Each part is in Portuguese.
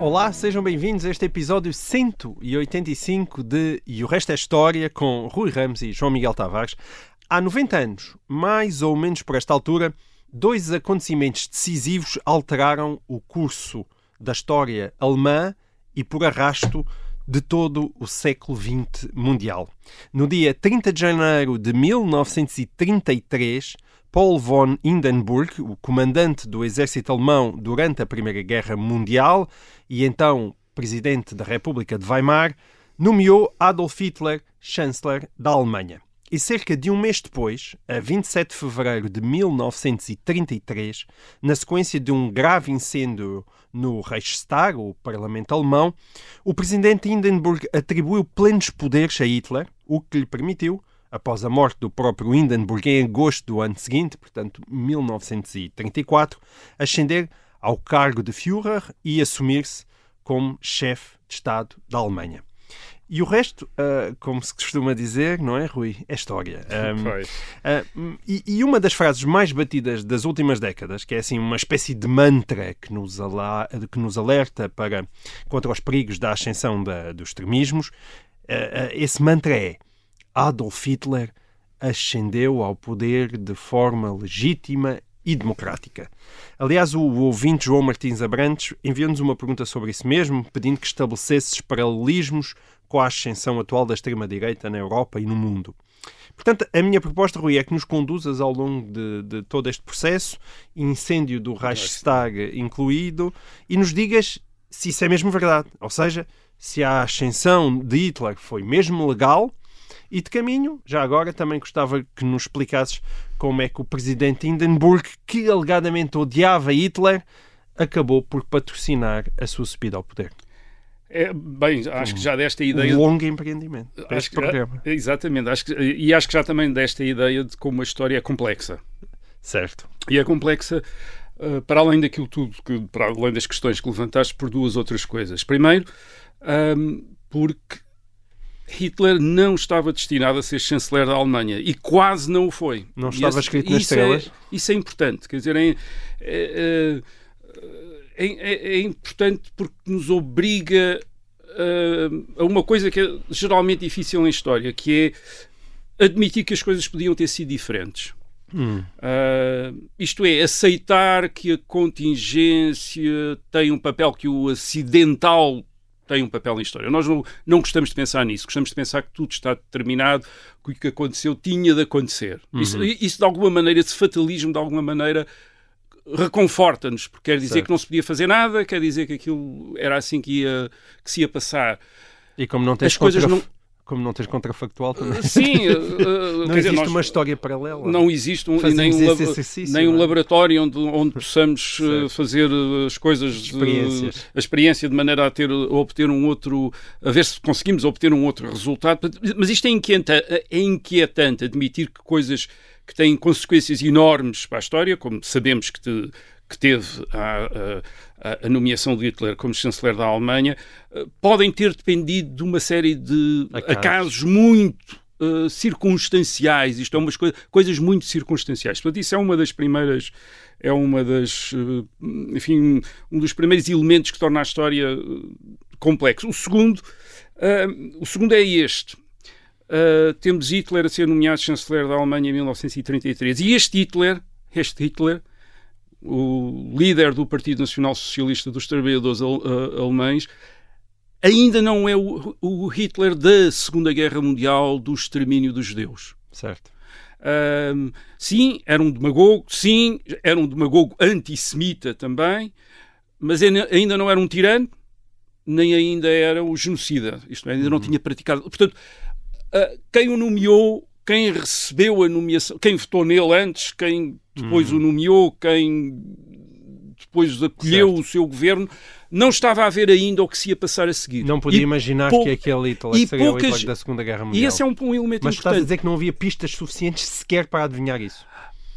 Olá, sejam bem-vindos a este episódio 185 de E o Resto é História com Rui Ramos e João Miguel Tavares. Há 90 anos, mais ou menos por esta altura, dois acontecimentos decisivos alteraram o curso da história alemã e, por arrasto, de todo o século XX mundial. No dia 30 de janeiro de 1933, Paul von Hindenburg, o comandante do exército alemão durante a Primeira Guerra Mundial e então presidente da República de Weimar, nomeou Adolf Hitler chanceler da Alemanha. E cerca de um mês depois, a 27 de fevereiro de 1933, na sequência de um grave incêndio no Reichstag, o parlamento alemão, o presidente Hindenburg atribuiu plenos poderes a Hitler, o que lhe permitiu, após a morte do próprio Hindenburg em agosto do ano seguinte, portanto 1934, ascender ao cargo de Führer e assumir-se como chefe de Estado da Alemanha. E o resto, uh, como se costuma dizer, não é, Rui? É história. Um, uh, e, e, uma das frases mais batidas das últimas décadas, que é assim uma espécie de mantra que nos, ala, que nos alerta para, contra os perigos da ascensão da, dos extremismos, uh, esse mantra é Adolf Hitler ascendeu ao poder de forma legítima e democrática. Aliás, o ouvinte João Martins Abrantes enviou-nos uma pergunta sobre isso mesmo, pedindo que estabelecesses paralelismos com a ascensão atual da extrema-direita na Europa e no mundo. Portanto, a minha proposta, Rui, é que nos conduzas ao longo de, de todo este processo, incêndio do Reichstag incluído, e nos digas se isso é mesmo verdade. Ou seja, se a ascensão de Hitler foi mesmo legal e de caminho, já agora também gostava que nos explicasses como é que o presidente Hindenburg, que alegadamente odiava Hitler, acabou por patrocinar a sua subida ao poder. É, bem, acho que já desta ideia. Um longo empreendimento. Acho que, programa. Exatamente. Acho que, e acho que já também desta ideia de como a história é complexa. Certo. E é complexa uh, para além daquilo tudo, que, para além das questões que levantaste, por duas outras coisas. Primeiro, um, porque Hitler não estava destinado a ser chanceler da Alemanha e quase não o foi. Não estava esse, escrito nas estrelas? É, isso é importante. Quer dizer, é, é, é, é importante porque nos obriga a, a uma coisa que é geralmente difícil em história, que é admitir que as coisas podiam ter sido diferentes. Hum. Uh, isto é, aceitar que a contingência tem um papel que o acidental tem um papel na história. Nós não, não gostamos de pensar nisso, gostamos de pensar que tudo está determinado, que o que aconteceu tinha de acontecer. Uhum. Isso, isso, de alguma maneira, esse fatalismo, de alguma maneira, reconforta-nos, porque quer dizer certo. que não se podia fazer nada, quer dizer que aquilo era assim que, ia, que se ia passar. E como não tens As coisas não como não tens contrafactual também. Sim, uh, não existe dizer, uma história paralela. Não existe um, nem, um, lab, nem um é? laboratório onde, onde possamos uh, fazer as coisas. De, a experiência de maneira a, ter, a obter um outro, a ver se conseguimos obter um outro resultado. Mas isto é inquietante, é inquietante admitir que coisas que têm consequências enormes para a história, como sabemos que te, que teve a, a, a, nomeação de Hitler como chanceler da Alemanha, eh, podem ter dependido de uma série de acasos, muito uh, circunstanciais. Isto é umas coi coisas muito circunstanciais. Portanto, isso é uma das primeiras, é uma das, uh, enfim, um dos primeiros elementos que torna a história complexa. O segundo, o segundo é este. temos Hitler a ser nomeado chanceler da Alemanha em 1933 e este Hitler, este Hitler o líder do Partido Nacional Socialista dos Trabalhadores uh, Alemães, ainda não é o, o, Hitler da Segunda Guerra Mundial do extermínio dos judeus. Certo. Um, sim, era um demagogo, sim, era um demagogo antissemita também, mas ainda não era um tirano, nem ainda era o genocida. Isto é, ainda uhum. não tinha praticado. Portanto, uh, quem o nomeou quem recebeu a nomeação, quem votou nele antes, quem depois uhum. o nomeou, quem depois acolheu Certo. o seu governo, não estava a ver ainda o que se ia passar a seguir. Não podia E imaginar pou- que aquele Hitler seria o poucas- Hitler da Segunda Guerra Mundial. E esse é um, um elemento Mas tu estás a importante. dizer que não havia pistas suficientes sequer para adivinhar isso.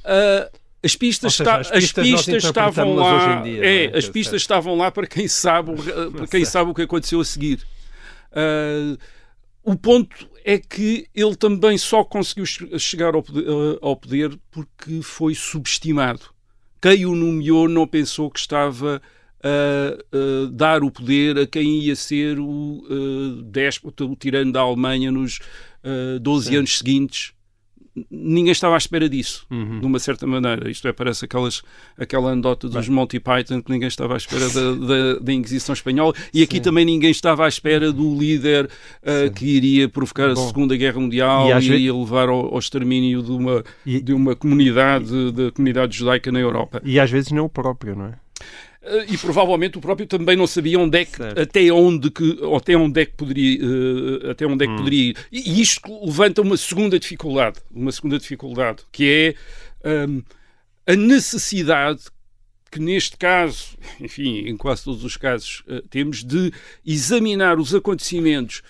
Ah, as pistas, seja, as as pistas pistas, nós estavam lá. dia, é, é? as pistas estavam lá para quem sabe, o- para quem sabe o que aconteceu a seguir. Ah, o ponto é que ele também só conseguiu che- chegar ao poder, ah, ao poder porque foi subestimado. Quem o nomeou não pensou que estava a, a dar o poder a quem ia ser o ah, déspota, o tirano da Alemanha nos ah, 12 anos seguintes. Ninguém estava à espera disso, Uhum. de uma certa maneira. Isto é, parece aquelas, aquela anedota dos Monty Python que ninguém estava à espera da, da, da Inquisição Espanhola e aqui Sim. também ninguém estava à espera do líder ah, que iria provocar a Bom. Segunda Guerra Mundial E e, às ve- iria levar ao, ao extermínio de uma, E- de uma comunidade, da comunidade judaica na Europa. E às vezes não o próprio, não é? Eh, e provavelmente o próprio também não sabia onde é que, Certo. até onde que até onde é que poderia eh, até onde é Hum. que poderia ir e, isto levanta uma segunda dificuldade uma segunda dificuldade que é hum, a necessidade que neste caso enfim em quase todos os casos eh, temos de examinar os acontecimentos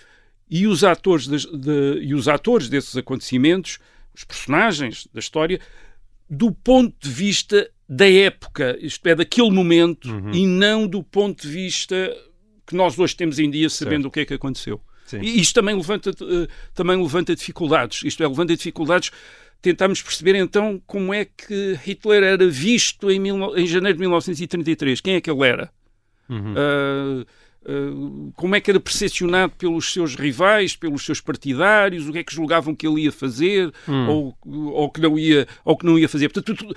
e os atores das- de- e os atores desses acontecimentos os personagens da história do ponto de vista da época, isto é, daquele momento, Uhum. e não do ponto de vista que nós hoje temos em dia, sabendo o que é que aconteceu. Sim. E isto também levanta, eh, também levanta dificuldades. Isto é, levanta dificuldades. Tentámos perceber então como é que Hitler era visto em, mil- em janeiro de 1933. Quem é que ele era? Uhum. Ah, como é que era percepcionado pelos seus rivais, pelos seus partidários, o que é que julgavam que ele ia fazer Hum. ou, ou, que não ia, ou que não ia fazer. Portanto, tudo-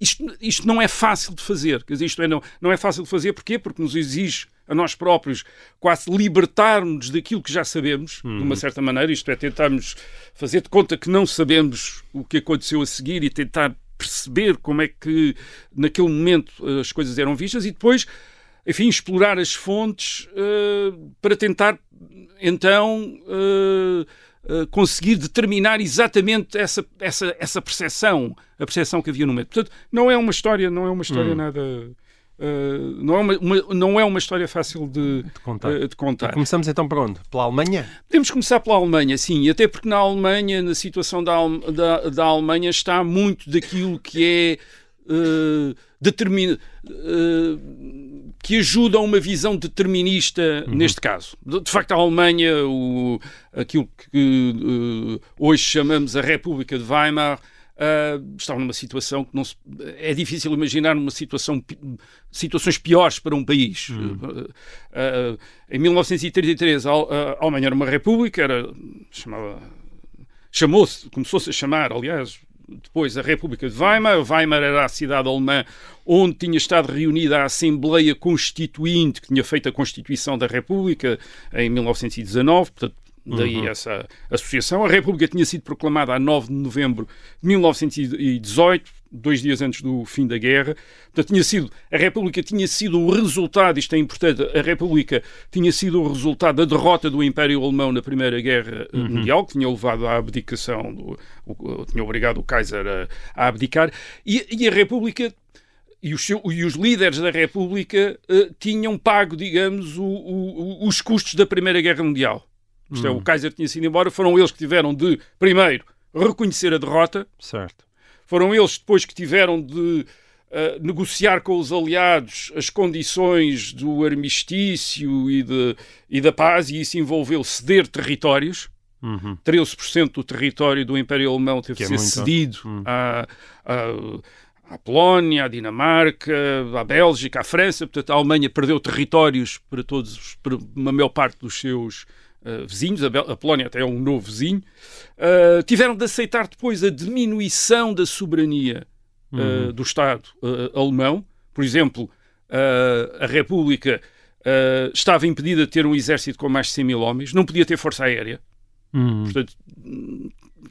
isto, isto não é fácil de fazer. Quer dizer, isto é, não, não é fácil de fazer porquê? Porque nos exige a nós próprios quase libertarmos daquilo que já sabemos, de uma certa maneira, isto é, tentarmos fazer de conta que não sabemos o que aconteceu a seguir e tentar perceber como é que naquele momento as coisas eram vistas e depois enfim, explorar as fontes eh, para tentar, então, eh, eh, conseguir determinar exatamente essa, essa, essa percepção, a percepção que havia no momento. Portanto, não é uma história, não é uma história nada... eh, não, é uma, uma- não é uma história fácil de, De contar. eh, de contar. Começamos então por onde? Pela Alemanha? Podemos começar pela Alemanha, sim, até porque na Alemanha, na situação da, da, da Alemanha, está muito daquilo que é eh, determina, eh, que ajuda a uma visão determinista neste caso. De, de facto, a Alemanha, o, aquilo que eh, hoje chamamos a República de Weimar, eh, estava numa situação que não se, é difícil imaginar uma situação situações piores para um país. Eh, eh, em 1933 a, Al- a Alemanha era uma república, era chamava chamou-se, começou-se a chamar, aliás, depois a República de Weimar. Weimar era a cidade alemã onde tinha estado reunida a Assembleia Constituinte, que tinha feito a Constituição da República em 1919, portanto, daí essa associação. A República tinha sido proclamada a 9 de novembro de 1918, dois dias antes do fim da guerra. Portanto, tinha sido, a República tinha sido o resultado, isto é importante, a República tinha sido o resultado da derrota do Império Alemão na Primeira Guerra eh, Mundial, que tinha levado à abdicação, do, o- tinha obrigado o Kaiser a, a abdicar, e, e a República e os, seu- e os líderes da República eh, tinham pago, digamos, o- o- os custos da Primeira Guerra Mundial. Isto é, o Kaiser tinha sido embora, foram eles que tiveram de, primeiro, reconhecer a derrota, Certo. Foram eles depois que tiveram de eh, negociar com os aliados as condições do armistício e, de, e da paz, e isso envolveu ceder territórios. Uhum. 13% do território do Império Alemão teve Que é ser muito. cedido Hum. à, à, à Polónia, à Dinamarca, à Bélgica, à França. Portanto, a Alemanha perdeu territórios para todos, os- para uma maior parte dos seus eh, vizinhos. A, a Polónia até é um novo vizinho. Uh, tiveram de aceitar depois a diminuição da soberania uh, do Estado alemão. Por exemplo, a República estava impedida de ter um exército com mais de 100 mil homens, não podia ter força aérea, Uhum. portanto,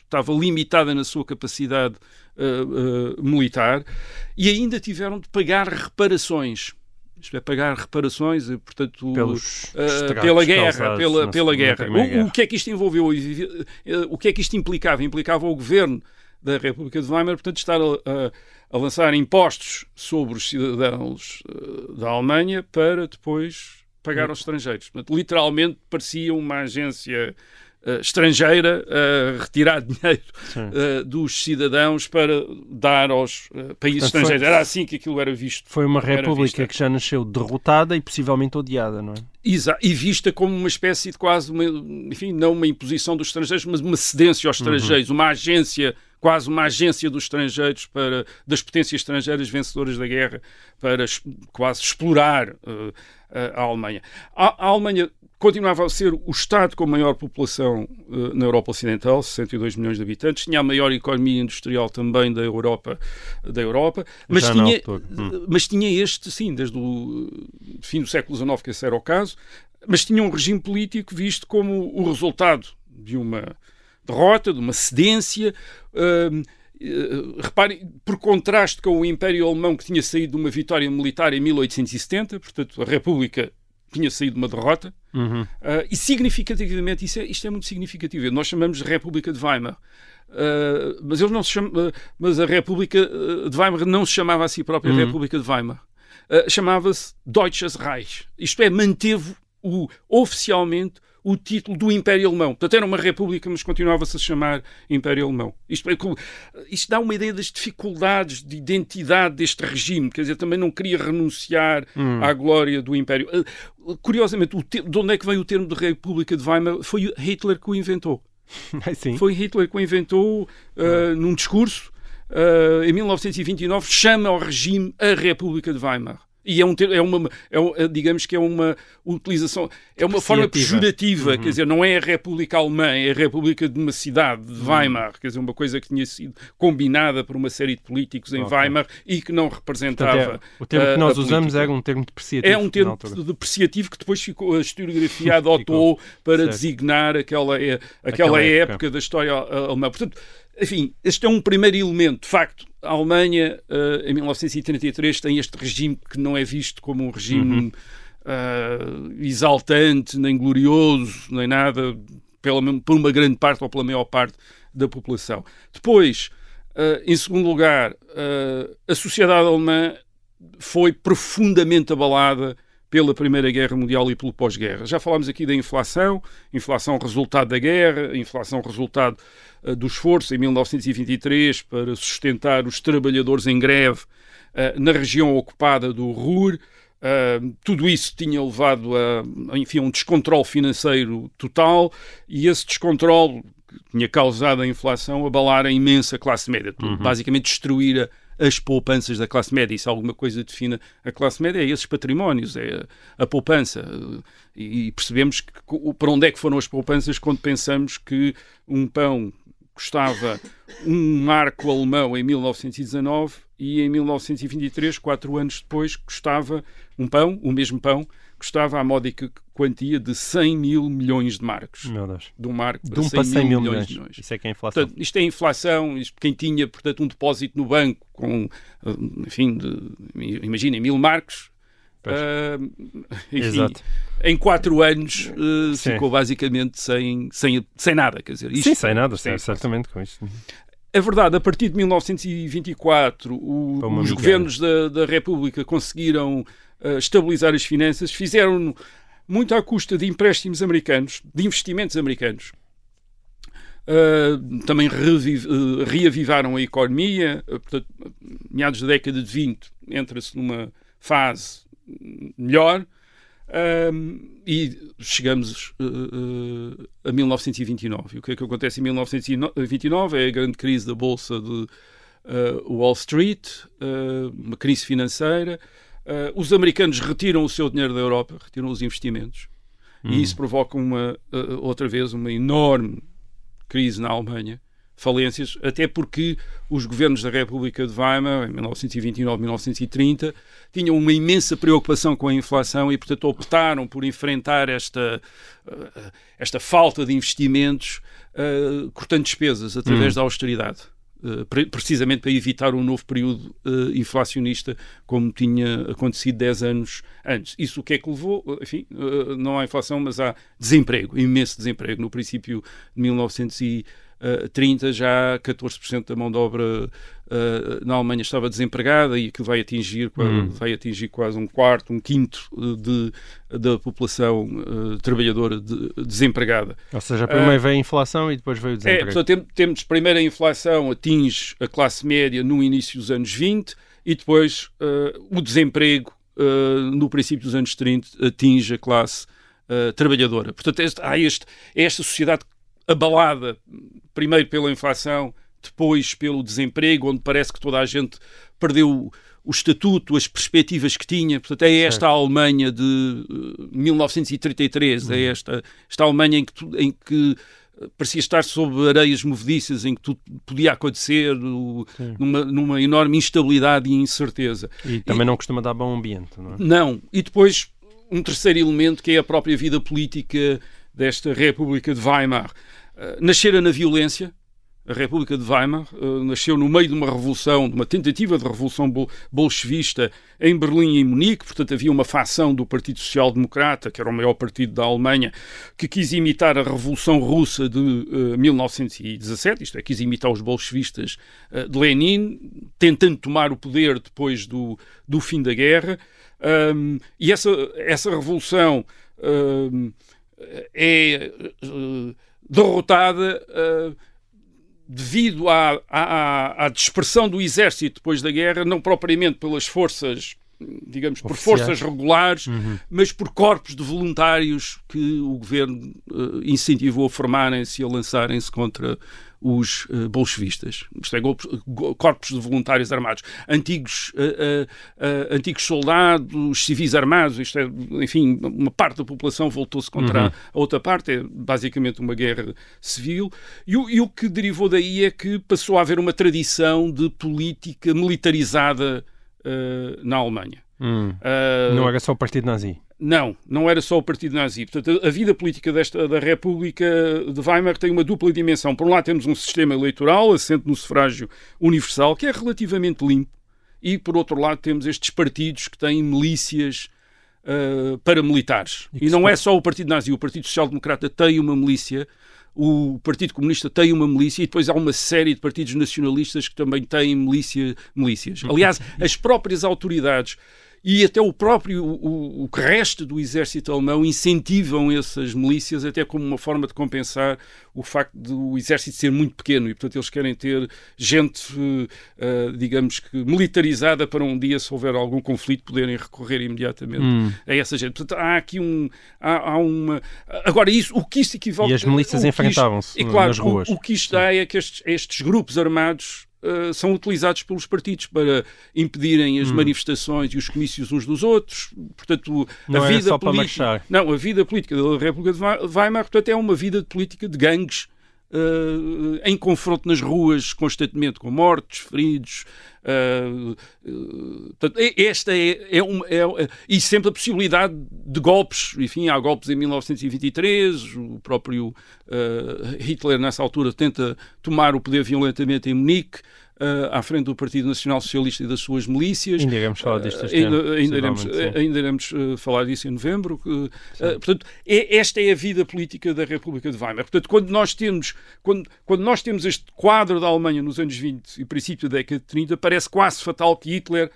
estava limitada na sua capacidade uh, uh, militar e ainda tiveram de pagar reparações. Isto é, pagar reparações, portanto, Pelos Uh, pela guerra, pela, pela guerra. O, o que é que isto envolveu? Uh, O que é que isto implicava? Implicava o governo da República de Weimar, portanto, estar a, a, lançar impostos sobre os cidadãos uh, da Alemanha para depois pagar aos estrangeiros. Portanto, literalmente parecia uma agência uh, estrangeira a retirar dinheiro uh, dos cidadãos para dar aos uh, países Portanto, estrangeiros. foi- Era assim que aquilo era visto. Foi uma república que já nasceu derrotada e possivelmente odiada, não é? Exa- e vista como uma espécie de quase, uma, enfim, não uma imposição dos estrangeiros, mas uma cedência aos estrangeiros, uma agência, quase uma agência dos estrangeiros para das potências estrangeiras vencedoras da guerra para quase explorar eh, a, a Alemanha. A, a Alemanha continuava a ser o Estado com a maior população eh, na Europa Ocidental, 62 milhões de habitantes, tinha a maior economia industrial também da Europa, da Europa mas Já tinha, altura. Hum. mas tinha este, sim, desde o eh, fim do século XIX, que esse era o caso, mas tinha um regime político visto como o resultado de uma derrota, de uma cedência. eh, reparem, por contraste com o Império Alemão que tinha saído de uma vitória militar em 1870, portanto, a República tinha saído de uma derrota, Uhum. ah, e significativamente, isso é, isto é muito significativo, nós chamamos de República de Weimar. Ah, mas, eles não se chamam, ah, mas a República de Weimar não se chamava a si própria Uhum. República de Weimar. Ah, chamava-se Deutsches Reich. Isto é, manteve o, oficialmente o título do Império Alemão. Portanto, era uma república, mas continuava-se a chamar Império Alemão. Isto, é, isto dá uma ideia das dificuldades de identidade deste regime. Quer dizer, também não queria renunciar à glória do Império. Ah, Curiosamente, de onde é que veio o termo de República de Weimar? Foi Hitler que o inventou. Sim. Foi Hitler que o inventou ah, num discurso ah, em 1929, chama ao regime a República de Weimar. E é, um, é uma, é um- é, digamos que é uma utilização, é uma forma pejorativa, quer dizer, não é a República Alemã, é a República de uma cidade, de Weimar, quer dizer, uma coisa que tinha sido combinada por uma série de políticos em Ok. Weimar e que não representava. Portanto, é- o termo ah, que nós a usamos era um termo depreciativo. É um termo depreciativo que depois ficou, a historiografia adotou para Certo. designar aquela, é- aquela, Aquela época. época. da história alemã. Portanto, enfim, este é um primeiro elemento. De facto, a Alemanha, eh, em 1933, tem este regime que não é visto como um regime Uhum. eh, exaltante, nem glorioso, nem nada, pela, por uma grande parte ou pela maior parte da população. Depois, eh, em segundo lugar, a sociedade alemã foi profundamente abalada pela Primeira Guerra Mundial e pelo pós-guerra. Já falámos aqui da inflação, inflação resultado da guerra, inflação resultado do esforço em 1923 para sustentar os trabalhadores em greve eh, na região ocupada do Ruhr. Eh, tudo isso tinha levado a, enfim, a um descontrole financeiro total e esse descontrole que tinha causado a inflação abalar a imensa classe média, basicamente destruir a, as poupanças da classe média. E se alguma coisa define a classe média, é esses patrimónios, é a, a poupança. E, e percebemos que, para onde é que foram as poupanças quando pensamos que um pão custava um marco alemão em 1919 e em 1923, quatro anos depois, custava um pão, o mesmo pão, custava a módica quantia de 100 mil milhões de marcos. Meu Deus. De um marco De um para 100 mil milhões. de milhões. Isso é que é inflação. Portanto, isto é inflação, isto, quem tinha, portanto, um depósito no banco com, enfim, de, imaginem, mil marcos, Ah, enfim, Exato. em quatro anos Sim. ficou basicamente sem, sem, sem nada, quer dizer, isto, Sim, sem nada, inflação. certamente com isto. É verdade, a partir de 1924, o- os governos da, da República conseguiram eh, estabilizar as finanças, fizeram muito à custa de empréstimos americanos, de investimentos americanos. Uh, também reviv- uh, reavivaram a economia, uh, portanto, meados da década de 20 entra-se numa fase melhor um, e chegamos uh, uh, a 1929. E o que é que acontece em 1929? É a grande crise da Bolsa de uh, Wall Street, uma crise financeira. Os americanos retiram o seu dinheiro da Europa, retiram os investimentos, e isso provoca uma, outra vez uma enorme crise na Alemanha, falências, até porque os governos da República de Weimar, em 1929, 1930, tinham uma imensa preocupação com a inflação e, portanto, optaram por enfrentar esta, eh, esta falta de investimentos eh, cortando despesas através da austeridade. eh, pre- precisamente para evitar um novo período eh, inflacionista como tinha acontecido 10 anos antes. Isso o que é que levou? Enfim, eh, não há inflação, mas há desemprego, imenso desemprego no princípio de uh, 30 já 14% da mão de obra uh, na Alemanha estava desempregada e que vai atingir, Hum. vai atingir quase um quarto, um quinto uh, de, da população uh, trabalhadora de- desempregada. Ou seja, primeiro veio a inflação e depois veio o É, desemprego. portanto, tem- temos primeiro a inflação atinge a classe média no início dos anos 20 e depois uh, o desemprego uh, no princípio dos anos 30 atinge a classe uh, trabalhadora. Portanto, este- há este, é esta sociedade abalada primeiro pela inflação, depois pelo desemprego, onde parece que toda a gente perdeu o, estatuto, as perspectivas que tinha. Portanto, é esta a Alemanha de uh, 1933, é esta, esta Alemanha em que, tu- em que uh, parecia estar sob areias movediças, em que tudo podia acontecer, o- numa, numa enorme instabilidade e incerteza. E também não costuma dar bom ambiente, não é? Não. E depois um terceiro elemento que é a própria vida política desta República de Weimar. Uh, nascera na violência. A República de Weimar uh, nasceu no meio de uma revolução, de uma tentativa de revolução bol bolchevista em Berlim e em Munique. Portanto, havia uma facção do Partido Social Democrata, que era o maior partido da Alemanha, que quis imitar a Revolução Russa de uh, 1917, isto é, quis imitar os bolchevistas de Lenin, tentando tomar o poder depois do, do fim da guerra. Um, e essa, essa revolução um, é uh, derrotada uh, devido à, à, à dispersão do exército depois da guerra, não propriamente pelas forças, digamos, por forças regulares, mas por corpos de voluntários que o governo uh, incentivou a formarem-se e a lançarem-se contra os uh, bolchevistas. Isto é, corpos de voluntários armados. Antigos, uh, uh, antigos soldados, civis armados, isto é, enfim, uma parte da população voltou-se contra a outra parte, é basicamente uma guerra civil. E, o- e o que derivou daí é que passou a haver uma tradição de política militarizada na Alemanha. Hum. Não era só o partido nazi. Não, não era só o Partido Nazi. Portanto, a vida política desta, da República de Weimar tem uma dupla dimensão. Por um lado, temos um sistema eleitoral assente no sufrágio universal, que é relativamente limpo, e por outro lado, temos estes partidos que têm milícias ah, paramilitares. E E não é só o Partido Nazi, o Partido Social Democrata tem uma milícia. O Partido Comunista tem uma milícia e depois há uma série de partidos nacionalistas que também têm milícia, milícias. Aliás, as próprias autoridades e até o próprio, o, o que resta do exército alemão incentivam essas milícias até como uma forma de compensar o facto do exército ser muito pequeno e, portanto, eles querem ter gente, eh, digamos que militarizada para um dia, se houver algum conflito, poderem recorrer imediatamente Hum. a essa gente. Portanto, há aqui um... Há, há uma... Agora, isso, o que isso equivoca... E as milícias enfrentavam-se é claro, nas ruas. O, o que isto dá é que estes, estes grupos armados uh, são utilizados pelos partidos para impedirem Hum. as manifestações e os comícios uns dos outros. Portanto, Não a era vida só para política, marchar. não, a vida política da República de Weimar, portanto, é uma vida de política de gangues. Uh, em confronto nas ruas constantemente com mortos, feridos uh, portanto, esta é, é, uma, é, é- e sempre a possibilidade de golpes. Enfim, há golpes em 1923 o próprio Hitler nessa altura tenta tomar o poder violentamente em Munique uh, à frente do Partido Nacional Socialista e das suas milícias Ainda iremos falar disto este Uh, ainda, ano, ainda iremos, sim. ainda iremos falar disso em novembro. portanto, é- esta é a vida política da República de Weimar. Portanto, quando nós temos, quando, quando nós temos este quadro da Alemanha nos anos 20 e princípio da década de 30, parece quase fatal que Hitler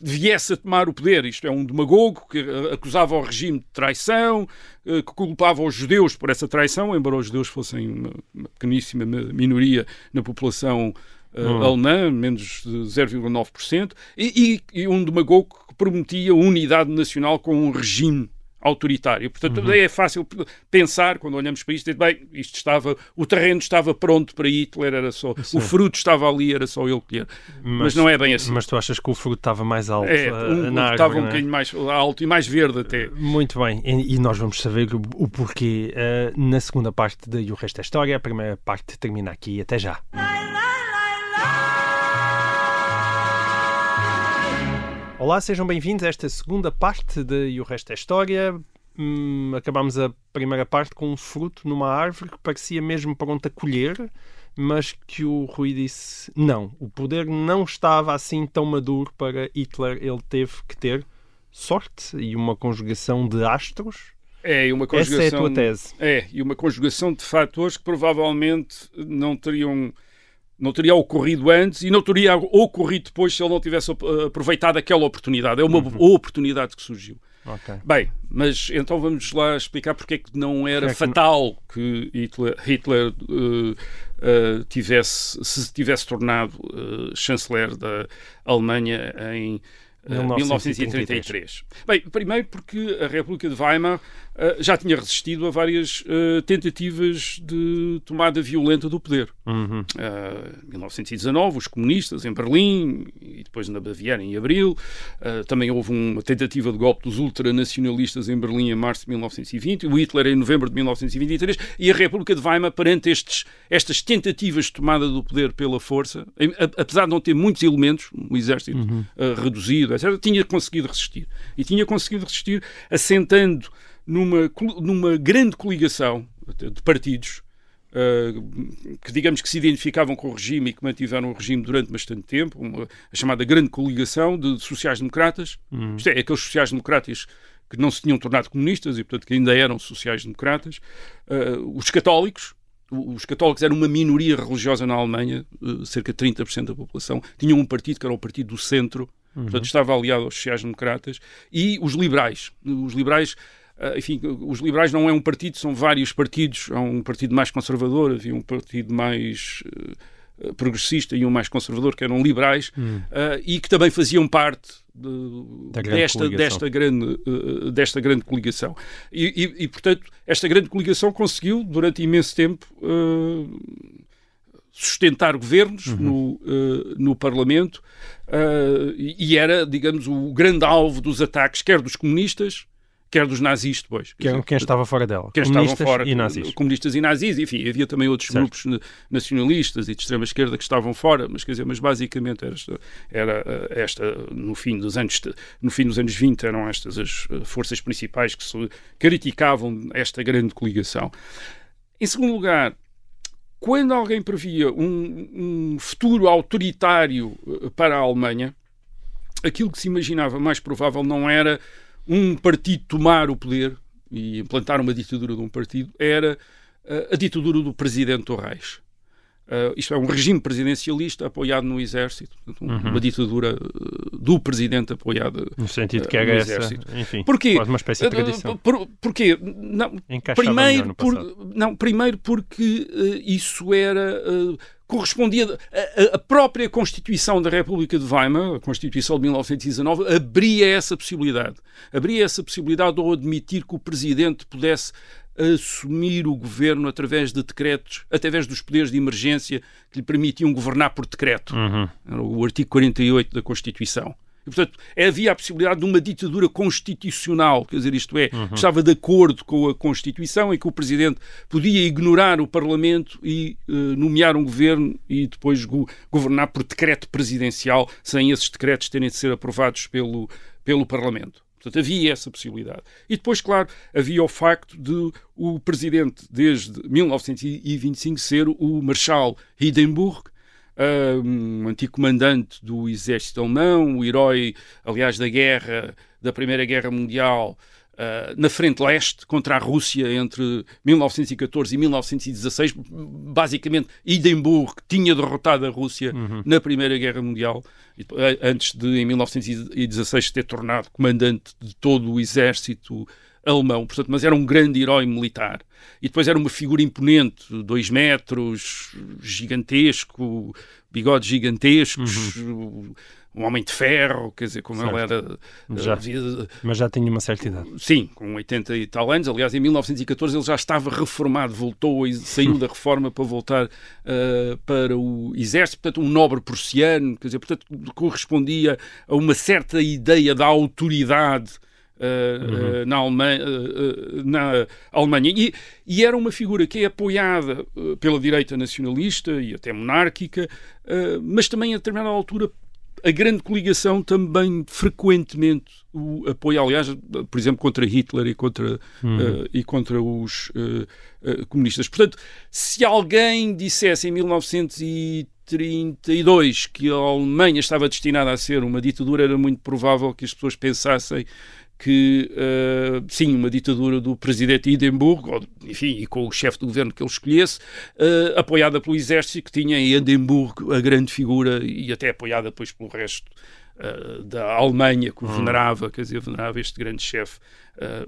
viesse a tomar o poder. Isto é um demagogo que acusava o regime de traição, que culpava os judeus por essa traição, embora os judeus fossem uma, pequeníssima mi- minoria na população Hum. alemã, menos de 0,9%, e, e, e um demagogo que prometia unidade nacional com um regime autoritário. Portanto, Uhum. é fácil pensar, quando olhamos para isto, dizer, bem, isto estava, o terreno estava pronto para Hitler, era só, o fruto estava ali, era só ele colher. Mas, não é bem assim. Mas tu achas que o fruto estava mais alto É, uh, um, na estava árvore, um é? bocadinho mais alto e mais verde até. Muito bem, e, e nós vamos saber o, o porquê uh, na segunda parte de E o Resto é História. A primeira parte termina aqui. Até já. Olá, sejam bem-vindos a esta segunda parte de E o Resto é História. Hum, acabámos a primeira parte com um fruto numa árvore que parecia mesmo pronto a colher, mas que o Rui disse não. O poder não estava assim tão maduro para Hitler. Ele teve que ter sorte e uma conjugação de astros. É, uma Essa é a conjugação. tua tese. É, e uma conjugação de fatores que provavelmente não teriam. Não teria ocorrido antes e não teria ocorrido depois se ele não tivesse uh, aproveitado aquela oportunidade. É uma Uhum. oportunidade que surgiu. Ok. Bem, mas então vamos lá explicar porque é que não era é que fatal que Hitler, Hitler, uh, uh, tivesse, se tivesse tornado uh, chanceler da Alemanha em uh, 1933. Bem, primeiro porque a República de Weimar já tinha resistido a várias uh, tentativas de tomada violenta do poder. Uhum. Uh, 1919, os comunistas em Berlim e depois na Baviera em abril. Uh, também houve uma tentativa de golpe dos ultranacionalistas em Berlim em março de 1920, o Hitler em novembro de 1923 e a República de Weimar perante estes, estas tentativas de tomada do poder pela força, em, a, apesar de não ter muitos elementos, um exército Uhum. uh, reduzido, etc., tinha conseguido resistir. E tinha conseguido resistir assentando numa, numa grande coligação de partidos uh, que digamos que se identificavam com o regime e que mantiveram o regime durante bastante tempo, uma, a chamada grande coligação de sociais-democratas, isto é, aqueles sociais-democratas que não se tinham tornado comunistas e, portanto, que ainda eram sociais-democratas, uh, os católicos, os católicos eram uma minoria religiosa na Alemanha, uh, cerca de 30% da população, tinham um partido que era o Partido do Centro, portanto, estava aliado aos sociais-democratas, e os liberais. Os liberais enfim, os liberais não é um partido, são vários partidos. Há um partido mais conservador, havia um partido mais uh, progressista e um mais conservador, que eram liberais, uh, e que também faziam parte de, desta, coligação. desta, grande, uh, desta grande coligação. E, e- e, portanto, esta grande coligação conseguiu, durante imenso tempo, uh, sustentar governos no, uh, no Parlamento e era, digamos, o grande alvo dos ataques, quer dos comunistas, quer dos nazis depois. Que eram quem estava fora dela. Quem estavam Comunistas fora, e nazis. comunistas e nazis, enfim, havia também outros Certo. grupos na- nacionalistas e de extrema esquerda que estavam fora, mas quer dizer, mas basicamente era esta, era eh, esta no fim dos anos no fim dos anos 20 eram estas as eh, forças principais que se criticavam esta grande coligação. Em segundo lugar, quando alguém previa um, um futuro autoritário eh, para a Alemanha, aquilo que se imaginava mais provável não era um partido tomar o poder e implantar uma ditadura de um partido, era eh, a ditadura do presidente Reich. Uh, isto é um regime presidencialista apoiado no exército, portanto, um- Uhum. uma ditadura uh, do presidente apoiada. No sentido que uh, no essa, exército. enfim, Porquê? quase uma espécie de Uh, tradição. Por, porquê? Não, Encaixava primeiro, por, não, primeiro porque uh, isso era. Correspondia. A, a- a própria Constituição da República de Weimar, a Constituição de 1919, abria essa possibilidade. Abria essa possibilidade ao admitir que o presidente pudesse assumir o governo através de decretos, através dos poderes de emergência que lhe permitiam governar por decreto. Uhum. Era o artigo 48 da Constituição. E, portanto, havia a possibilidade de uma ditadura constitucional, quer dizer, isto é, que estava de acordo com a Constituição e que o Presidente podia ignorar o Parlamento e eh, nomear um governo e depois go- governar por decreto presidencial, sem esses decretos terem de ser aprovados pelo, pelo Parlamento. Portanto, havia essa possibilidade. E depois, claro, havia o facto de o Presidente, desde 1925, ser o Marshal Hindenburg, um antigo comandante do exército alemão, o herói, aliás, da guerra, da Primeira Guerra Mundial, ah, na frente leste contra a Rússia entre 1914 e 1916. Basicamente, Hindenburg tinha derrotado a Rússia na Primeira Guerra Mundial, antes de, em 1916, ter tornado comandante de todo o exército alemão, portanto, mas era um grande herói militar. E depois era uma figura imponente, dois metros, gigantesco, bigodes gigantescos, um homem de ferro, quer dizer, como ele era... Já. Mas já tinha uma certa idade. Sim, com 80 e tal anos. Aliás, em 1914 ele já estava reformado, voltou e saiu da reforma para voltar ah, para o exército. Portanto, um nobre prussiano, quer dizer, portanto, correspondia a uma certa ideia da autoridade ah, ah, na, Alemanha, ah, na Alemanha. E, e era uma figura que é apoiada pela direita nacionalista e até monárquica, mas também a determinada altura a grande coligação também frequentemente o apoia, aliás, por exemplo, contra Hitler e contra, eh, e contra os eh, eh, comunistas. Portanto, se alguém dissesse em 1932 que a Alemanha estava destinada a ser uma ditadura, era muito provável que as pessoas pensassem que, uh, sim, uma ditadura do presidente Edimburgo, ou, enfim, e com o chefe do governo que ele escolhesse, uh, apoiada pelo exército, que tinha em Edimburgo a grande figura e até apoiada depois pelo resto uh, da Alemanha, que o hum. venerava, quer dizer, venerava este grande chefe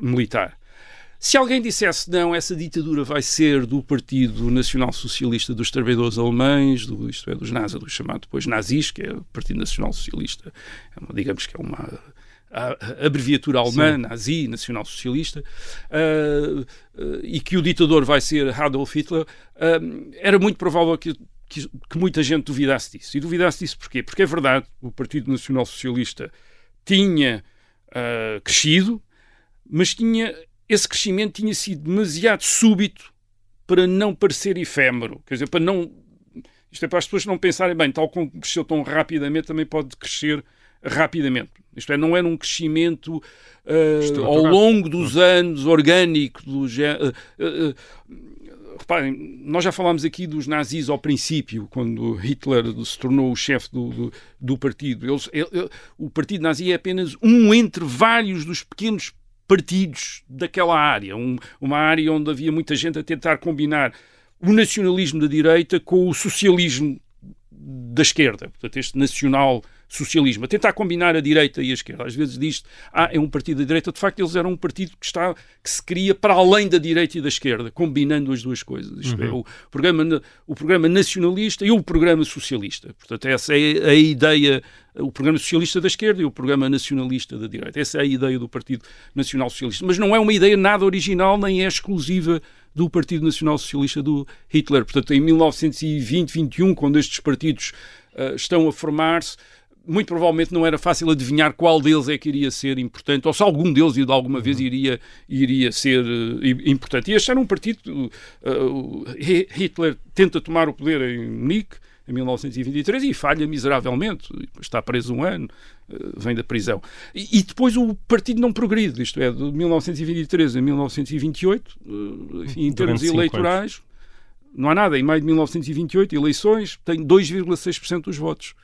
militar. Se alguém dissesse não, essa ditadura vai ser do Partido Nacional Socialista dos Trabalhadores Alemães, do, isto é, dos nazis, do chamado depois nazis, que é o Partido Nacional Socialista, é uma, digamos que é uma a abreviatura alemã, Sim. nazi, nacional socialista, uh, uh, e que o ditador vai ser Adolf Hitler, uh, era muito provável que, que, que, muita gente duvidasse disso. E duvidasse disso porquê? Porque é verdade, o Partido Nacional Socialista tinha crescido, mas tinha esse crescimento tinha sido demasiado súbito para não parecer efêmero. Quer dizer, para não. Isto é para as pessoas não pensarem, bem, tal como cresceu tão rapidamente, também pode crescer rapidamente. Isto é, não era um crescimento uh, ao longo dos anos orgânico. Do, uh, uh, reparem, nós já falámos aqui dos nazis ao princípio, quando Hitler se tornou o chefe do, do, do, partido. Eles, ele, o partido nazi é apenas um entre vários dos pequenos partidos daquela área, um, uma área onde havia muita gente a tentar combinar o nacionalismo da direita com o socialismo da esquerda. Portanto, este nacional socialismo, a tentar combinar a direita e a esquerda. Às vezes diz ah, é um partido da direita. De facto, eles eram um partido que, está, que se cria para além da direita e da esquerda, combinando as duas coisas. Isto é, uhum. é, o programa, o programa nacionalista e o programa socialista. Portanto, essa é a ideia, o programa socialista da esquerda e o programa nacionalista da direita. Essa é a ideia do Partido Nacional Socialista. Mas não é uma ideia nada original, nem é exclusiva do Partido Nacional Socialista do Hitler. Portanto, em 1920, 21, quando estes partidos uh, estão a formar-se, muito provavelmente não era fácil adivinhar qual deles é que iria ser importante, ou se algum deles de alguma vez iria, iria ser uh, importante. E este era um partido. Uh, Hitler tenta tomar o poder em Munique em 1923 e falha miseravelmente, está preso um ano, uh, vem da prisão. E, e, depois o partido não progride, isto é, de 1923 a 1928, enfim, em termos eleitorais, não há nada. Em maio de 1928, eleições, tem 2,6% dos votos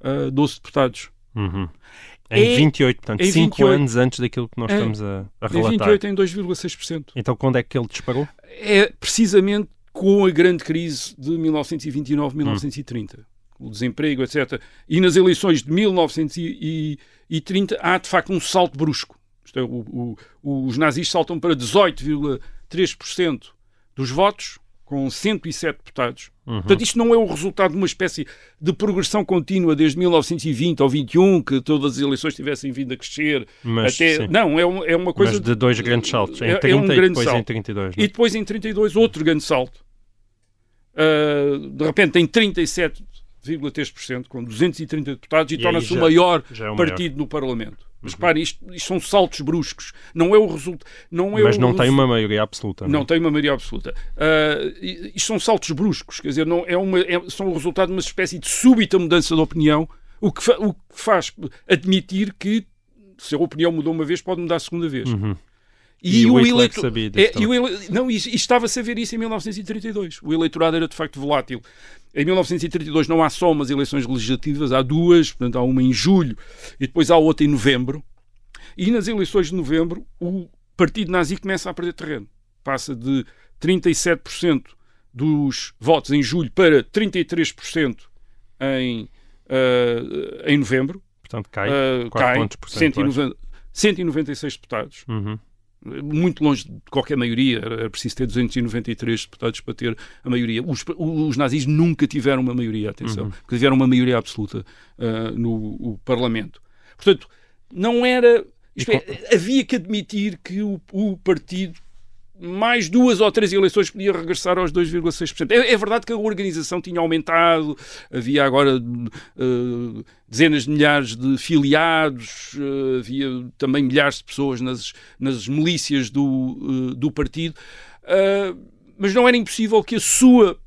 uh, 12 deputados. Uhum. Em é, 28, portanto, 5 anos antes daquilo que nós é, estamos a, a relatar. Em 28 em 2,6%. Então quando é que ele disparou? É precisamente com a grande crise de 1929-1930. Hum. O desemprego, etc. E nas eleições de 1930 há, de facto, um salto brusco. Isto é, o, o, os nazis saltam para 18,3% dos votos com 107 deputados. Uhum. Portanto, isto não é o resultado de uma espécie de progressão contínua desde 1920 ou 21, que todas as eleições tivessem vindo a crescer. Mas, até... Sim. Não, é uma, é uma coisa... Mas de dois grandes saltos, em 30 é, é um e depois salto. em 32. Não? É? E depois em 32 outro grande salto. Uh, de repente tem 37,3%, com 230 deputados, e, e torna-se o maior, é o partido no Parlamento. Mas uhum. repare, isto, isto, são saltos bruscos. Não é o resultado. Não é Mas o, não tem uma maioria absoluta. Não, não tem uma maioria absoluta. Uh, isto são saltos bruscos. Quer dizer, não, é uma, é, são o resultado de uma espécie de súbita mudança de opinião, o que, fa, o que faz admitir que se a opinião mudou uma vez, pode mudar a segunda vez. Uhum. E, e, o, o eleitor... sabia é, e o ele... Não, e, e estava-se a ver isso em 1932. O eleitorado era de facto volátil. Em 1932 não há só umas eleições legislativas, há duas, portanto há uma em julho e depois há outra em novembro. E nas eleições de novembro o partido nazi começa a perder terreno. Passa de 37% dos votos em julho para 33% em, uh, em novembro. Portanto, cai. Uh, cai 190, 196 deputados. Uhum muito longe de qualquer maioria, era preciso ter 293 deputados para ter a maioria. Os, os nazis nunca tiveram uma maioria, atenção, uhum. porque tiveram uma maioria absoluta uh, no Parlamento. Portanto, não era. É, havia que admitir que o, o partido mais duas ou três eleições podia regressar aos 2,6%. É, é verdade que a organização tinha aumentado, havia agora uh, dezenas de milhares de filiados, uh, havia também milhares de pessoas nas, nas milícias do, uh, do partido, mas não era impossível que a sua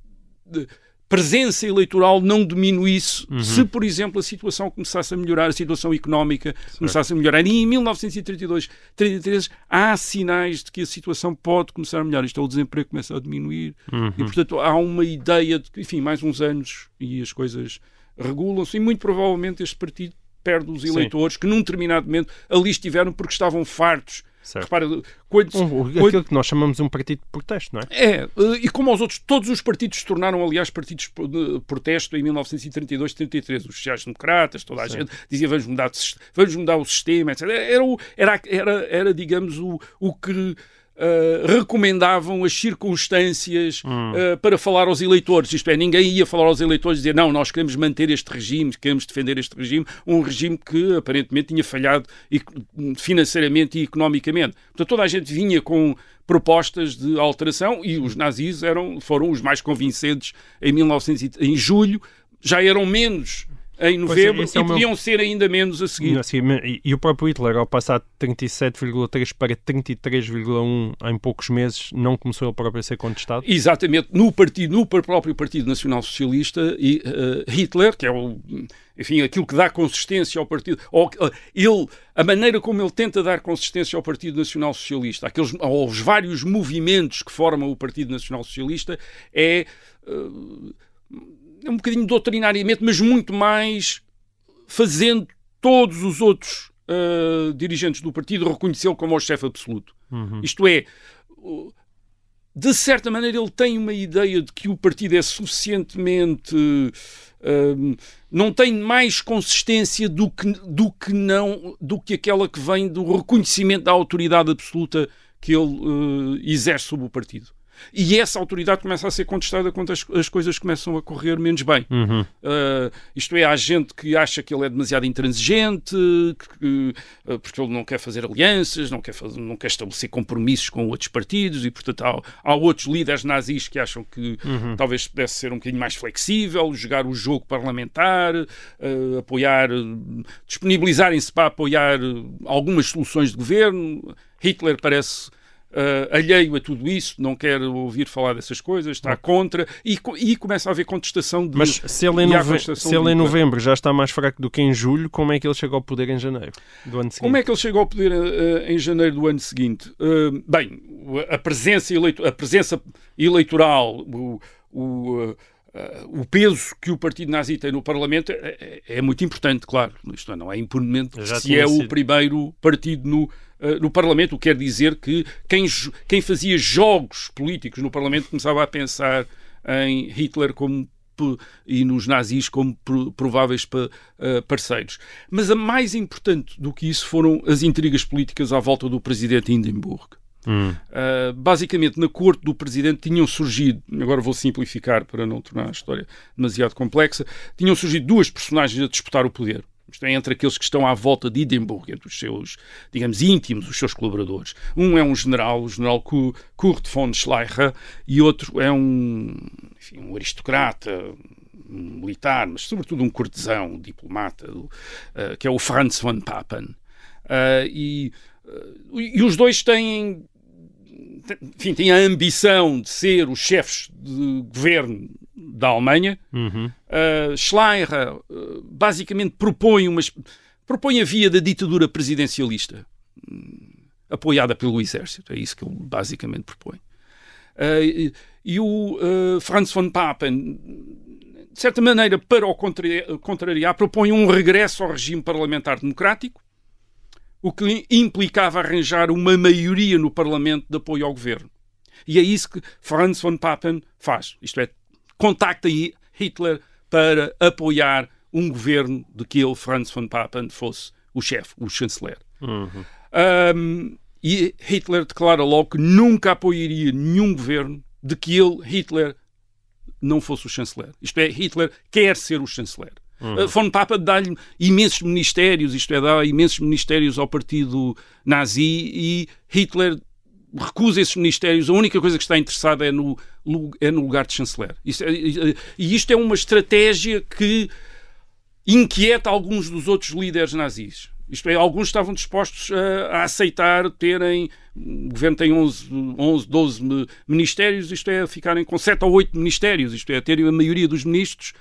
presença eleitoral não diminuísse uhum. se, por exemplo, a situação começasse a melhorar, a situação económica certo. começasse a melhorar. E em 1932, 33, há sinais de que a situação pode começar a melhorar. Isto é, o desemprego começa a diminuir uhum. e, portanto, há uma ideia de que, enfim, mais uns anos e as coisas regulam-se e muito provavelmente este partido perto dos eleitores que num determinado momento ali estiveram porque estavam fartos. Certo. Repara, quando, Um- quando- aquilo que nós chamamos de um partido de protesto, não é? é, eh, e como aos outros, todos os partidos se tornaram, aliás, partidos de protesto em 1932, 33. Os sociais-democratas, toda a gente dizia vamos mudar, vamos mudar o sistema, etc. Era, era, era, era digamos, o, o que eh, recomendavam as circunstâncias eh, para falar aos eleitores. Isto é, ninguém ia falar aos eleitores e dizer não, nós queremos manter este regime, queremos defender este regime, um regime que aparentemente tinha falhado financeiramente e economicamente. Portanto, toda a gente vinha com propostas de alteração e os nazis eram, foram os mais convincentes em, 1900, em julho, já eram menos em novembro esse é e meu- podiam ser ainda menos a seguir. Assim, e, e o próprio Hitler, ao passar de 37,3 para 33,1 em poucos meses, não começou ele próprio a ser contestado? Exatamente, no partido, no próprio Partido Nacional Socialista, e eh, Hitler, que é o, enfim, aquilo que dá consistência ao partido, ou, eh, ele, a maneira como ele tenta dar consistência ao Partido Nacional Socialista, aqueles, aos vários movimentos que formam o Partido Nacional Socialista, é, é um bocadinho doutrinariamente, mas muito mais fazendo todos os outros eh, dirigentes do partido reconhecê-lo como o chefe absoluto. Isto é, de certa maneira, ele tem uma ideia de que o partido é suficientemente. hum, não tem mais consistência do que, do que não do que aquela que vem do reconhecimento da autoridade absoluta que ele eh, exerce sobre o partido. E essa autoridade começa a ser contestada quando as, as coisas começam a correr menos bem. Uhum. Uh, isto é, há gente que acha que ele é demasiado intransigente, que- uh, porque ele não quer fazer alianças, não quer, fazer, não quer estabelecer compromissos com outros partidos e, portanto, há, há outros líderes nazis que acham que talvez pudesse ser um bocadinho mais flexível, jogar o jogo parlamentar, uh, apoiar, disponibilizarem-se para apoiar algumas soluções de governo. Hitler parece uh, alheio a tudo isso, não quer ouvir falar dessas coisas, está contra, e, e começa a haver contestação de. Mas se ele, em e há nove- se ele em Hitler. novembro já está mais fraco do que em julho, como é que ele chega ao poder em janeiro do ano seguinte? Como é que ele chegou ao poder eh, em janeiro do ano seguinte? Eh, bem, a presença, eleito- a presença eleitoral, o, o, o peso que o Partido Nazi tem no Parlamento é, é- é muito importante, claro. Isto não é impunemente se é sido. o primeiro partido no, eh, no Parlamento, o que quer dizer que quem, quem fazia jogos políticos no Parlamento começava a pensar em Hitler como e nos nazis como pro- prováveis eh, parceiros. Mas a mais importante do que isso foram as intrigas políticas à volta do presidente Hindenburg. Hum. Uh, basicamente, na corte do presidente tinham surgido, agora vou simplificar para não tornar a história demasiado complexa, tinham surgido duas personagens a disputar o poder. Isto é, entre aqueles que estão à volta de Hindenburg, entre os seus, digamos, íntimos, os seus colaboradores. Um é um general, o general Ku- Kurt von Schleicher, e outro é um, enfim, um aristocrata, um militar, mas sobretudo um cortesão, um diplomata, uh, que é o Franz von Papen. Uh, e, uh, e os dois têm enfim, têm a ambição de ser os chefes de governo da Alemanha. Uhum. Uh, Schleicher uh, basicamente propõe, uma, propõe a via da ditadura presidencialista, hum, apoiada pelo exército. É isso que ele basicamente propõe. Uh, e, e o Franz von Papen, de certa maneira, para o contra- contrariar, propõe um regresso ao regime parlamentar democrático, o que implicava arranjar uma maioria no Parlamento de apoio ao governo. E é isso que Franz von Papen faz. Isto é, contacta Hitler para apoiar um governo de que ele, Franz von Papen, fosse o chefe, o chanceler. Um, e Hitler declara logo que nunca apoiaria nenhum governo de que ele, Hitler, não fosse o chanceler. Isto é, Hitler quer ser o chanceler. Uh, von Papen dá-lhe imensos ministérios, isto é, dá imensos ministérios ao partido nazi e Hitler recusa esses ministérios. A única coisa que está interessada é no, é no lugar de chanceler. Isso é- e isto é uma estratégia que inquieta alguns dos outros líderes nazis. Isto é, alguns estavam dispostos a, a aceitar terem. O governo tem 11, 11 12 mi- ministérios, isto é, ficarem com 7 ou 8 ministérios, isto é, terem a maioria dos ministros,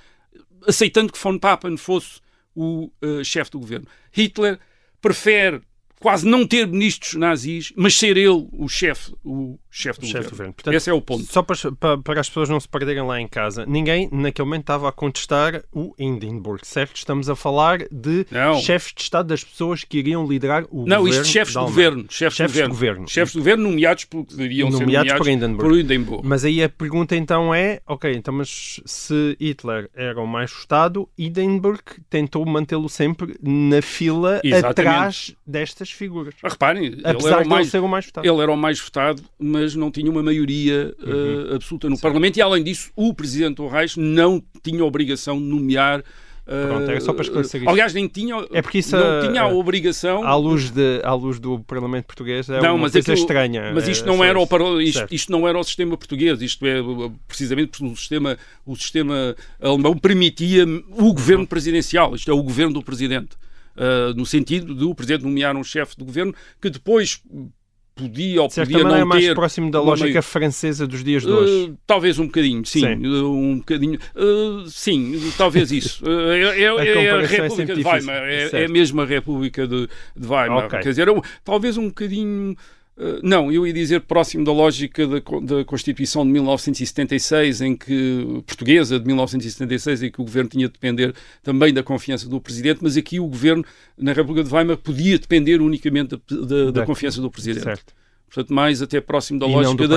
aceitando que von Papen fosse o eh, chefe do governo. Hitler prefere quase não ter ministros nazis, mas ser ele o chefe, o chefe do governo. governo. Portanto, Esse é o ponto. Só para, para, as pessoas não se perderem lá em casa, ninguém naquele momento estava a contestar o Hindenburg, certo? Estamos a falar de Não. chefes de Estado das pessoas que iriam liderar o Não, governo. isto de chefes de governo. Chefes, Chefes de de governo. governo. Chefes de governo nomeados por, Nomeados nomeados por Hindenburg. por Hindenburg. Mas aí a pergunta então é, ok, então mas se Hitler era o mais votado, Hindenburg tentou mantê-lo sempre na fila Exatamente. atrás destas figuras. Ah, Reparem, ele Apesar era, o mais, ele ser o mais votado. ele era o mais votado, mas não tinha uma maioria Uhum. eh, absoluta no Parlamento e, além disso, o Presidente do Reich não tinha obrigação de nomear. eh, Pronto, era só para esclarecer isto. Aliás, nem tinha, É porque isso, não tinha a eh, obrigação. À luz, de, à luz do Parlamento português é não, uma mas coisa aquilo- estranha. Mas é, isto não era o isto, isto não era o sistema português, isto é uh, precisamente porque o sistema, o sistema alemão permitia o governo Uhum. presidencial, isto é o governo do presidente, Uh, no sentido de o presidente nomear um chefe de governo que depois podia ou De certa podia maneira é não mais ter próximo da lógica meio- francesa dos dias de hoje. Uh, talvez um bocadinho, sim, Sim. um bocadinho, uh, sim, talvez isso. Uh, é, é- é a, é República sempre de. Weimar, é, é mesmo a República de, de Weimar. Ok. Quer dizer, é um- talvez um bocadinho. Uh, não, eu ia dizer próximo da lógica da, da Constituição de 1976, em que portuguesa de 1976, em que o governo tinha de depender também da confiança do presidente, mas aqui o governo na República de Weimar podia depender unicamente da, da- da confiança do presidente. Certo. Portanto, mais até próximo da E lógica da,